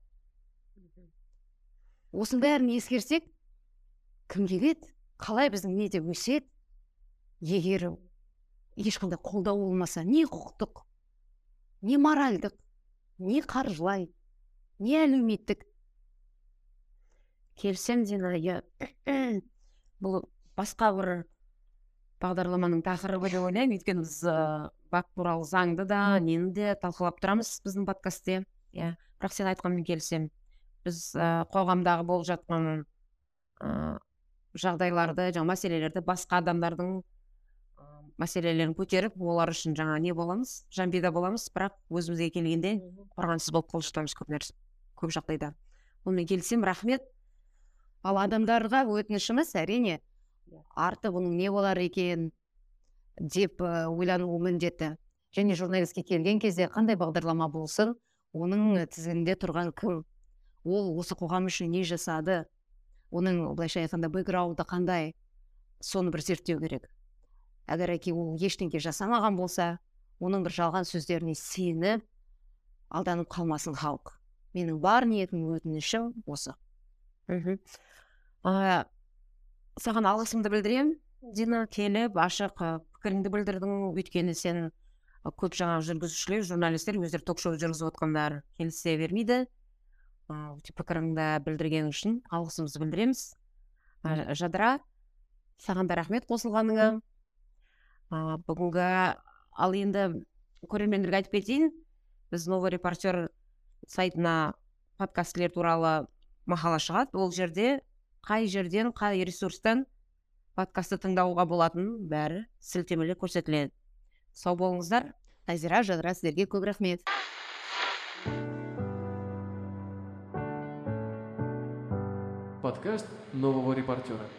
Осының бәрін ескерсек кім келеді қалай біздің медиа өседі егер ешқандай қолдау болмаса не құқықтық не моральдық не қаржылай не әлеуметтік. Келісемін дина иә бұл басқа бір бағдарламаның тақырыбы деп ойлаймын өйткені біз ыыы бап туралы заңды да нені де талқылап тұрамыз біздің подкастте. Иә. Бірақ сен айтқанмен келісемін. Біз ыыы қоғамдағы болып жатқан ыыы жағдайларды жаңа мәселелерді басқа адамдардың мәселелерін көтеріп олар үшін жаңа не боламыз? Жанпида боламыз. Бірақ өзімізге келгенде қорғансыз болып қол жетеміз көп нәрсе көп жағдайда. Онымен келісемін. Рахмет. Ал адамдарға өтінішіміз әрине арты бұның не болар екен деп ойлануы міндетті. Және журналистке келген кезде қандай бағдарлама болсын оның тізімінде тұрған кім ол осы қоғам үшін не жасады оның былайша айтқанда бэкграунды қандай соны бір зерттеу керек. Әгер әке ол ештеңе жасамаған болса оның бір жалған сөздеріне сеніп алданып қалмасын халық. Менің бар ниетім өтінішім осы. Мхм. Саған алғысымды білдіремін дина келіп ашық пікіріңді білдірдің. Өйткені сен көп жаңағы жүргізушілер журналистер өздері ток шоу жүргізіп отқандар келісе бермейді. Ы, пікіріңді білдіргенің үшін алғысымызды білдіреміз. Жадыра саған да рахмет қосылғаныңа. Бүгінгі ал енді көрермендерге айтып кетейін. Біз новый репортер сайтына подкастілер туралы мақала шығады. Ол жерде қай жерден қай ресурстан подкастты тыңдауға болатынын бәрі сілтемелер көрсетіледі. Сау болыңыздар. Назира жадыра сіздерге көп рахмет. Подкаст нового репортера.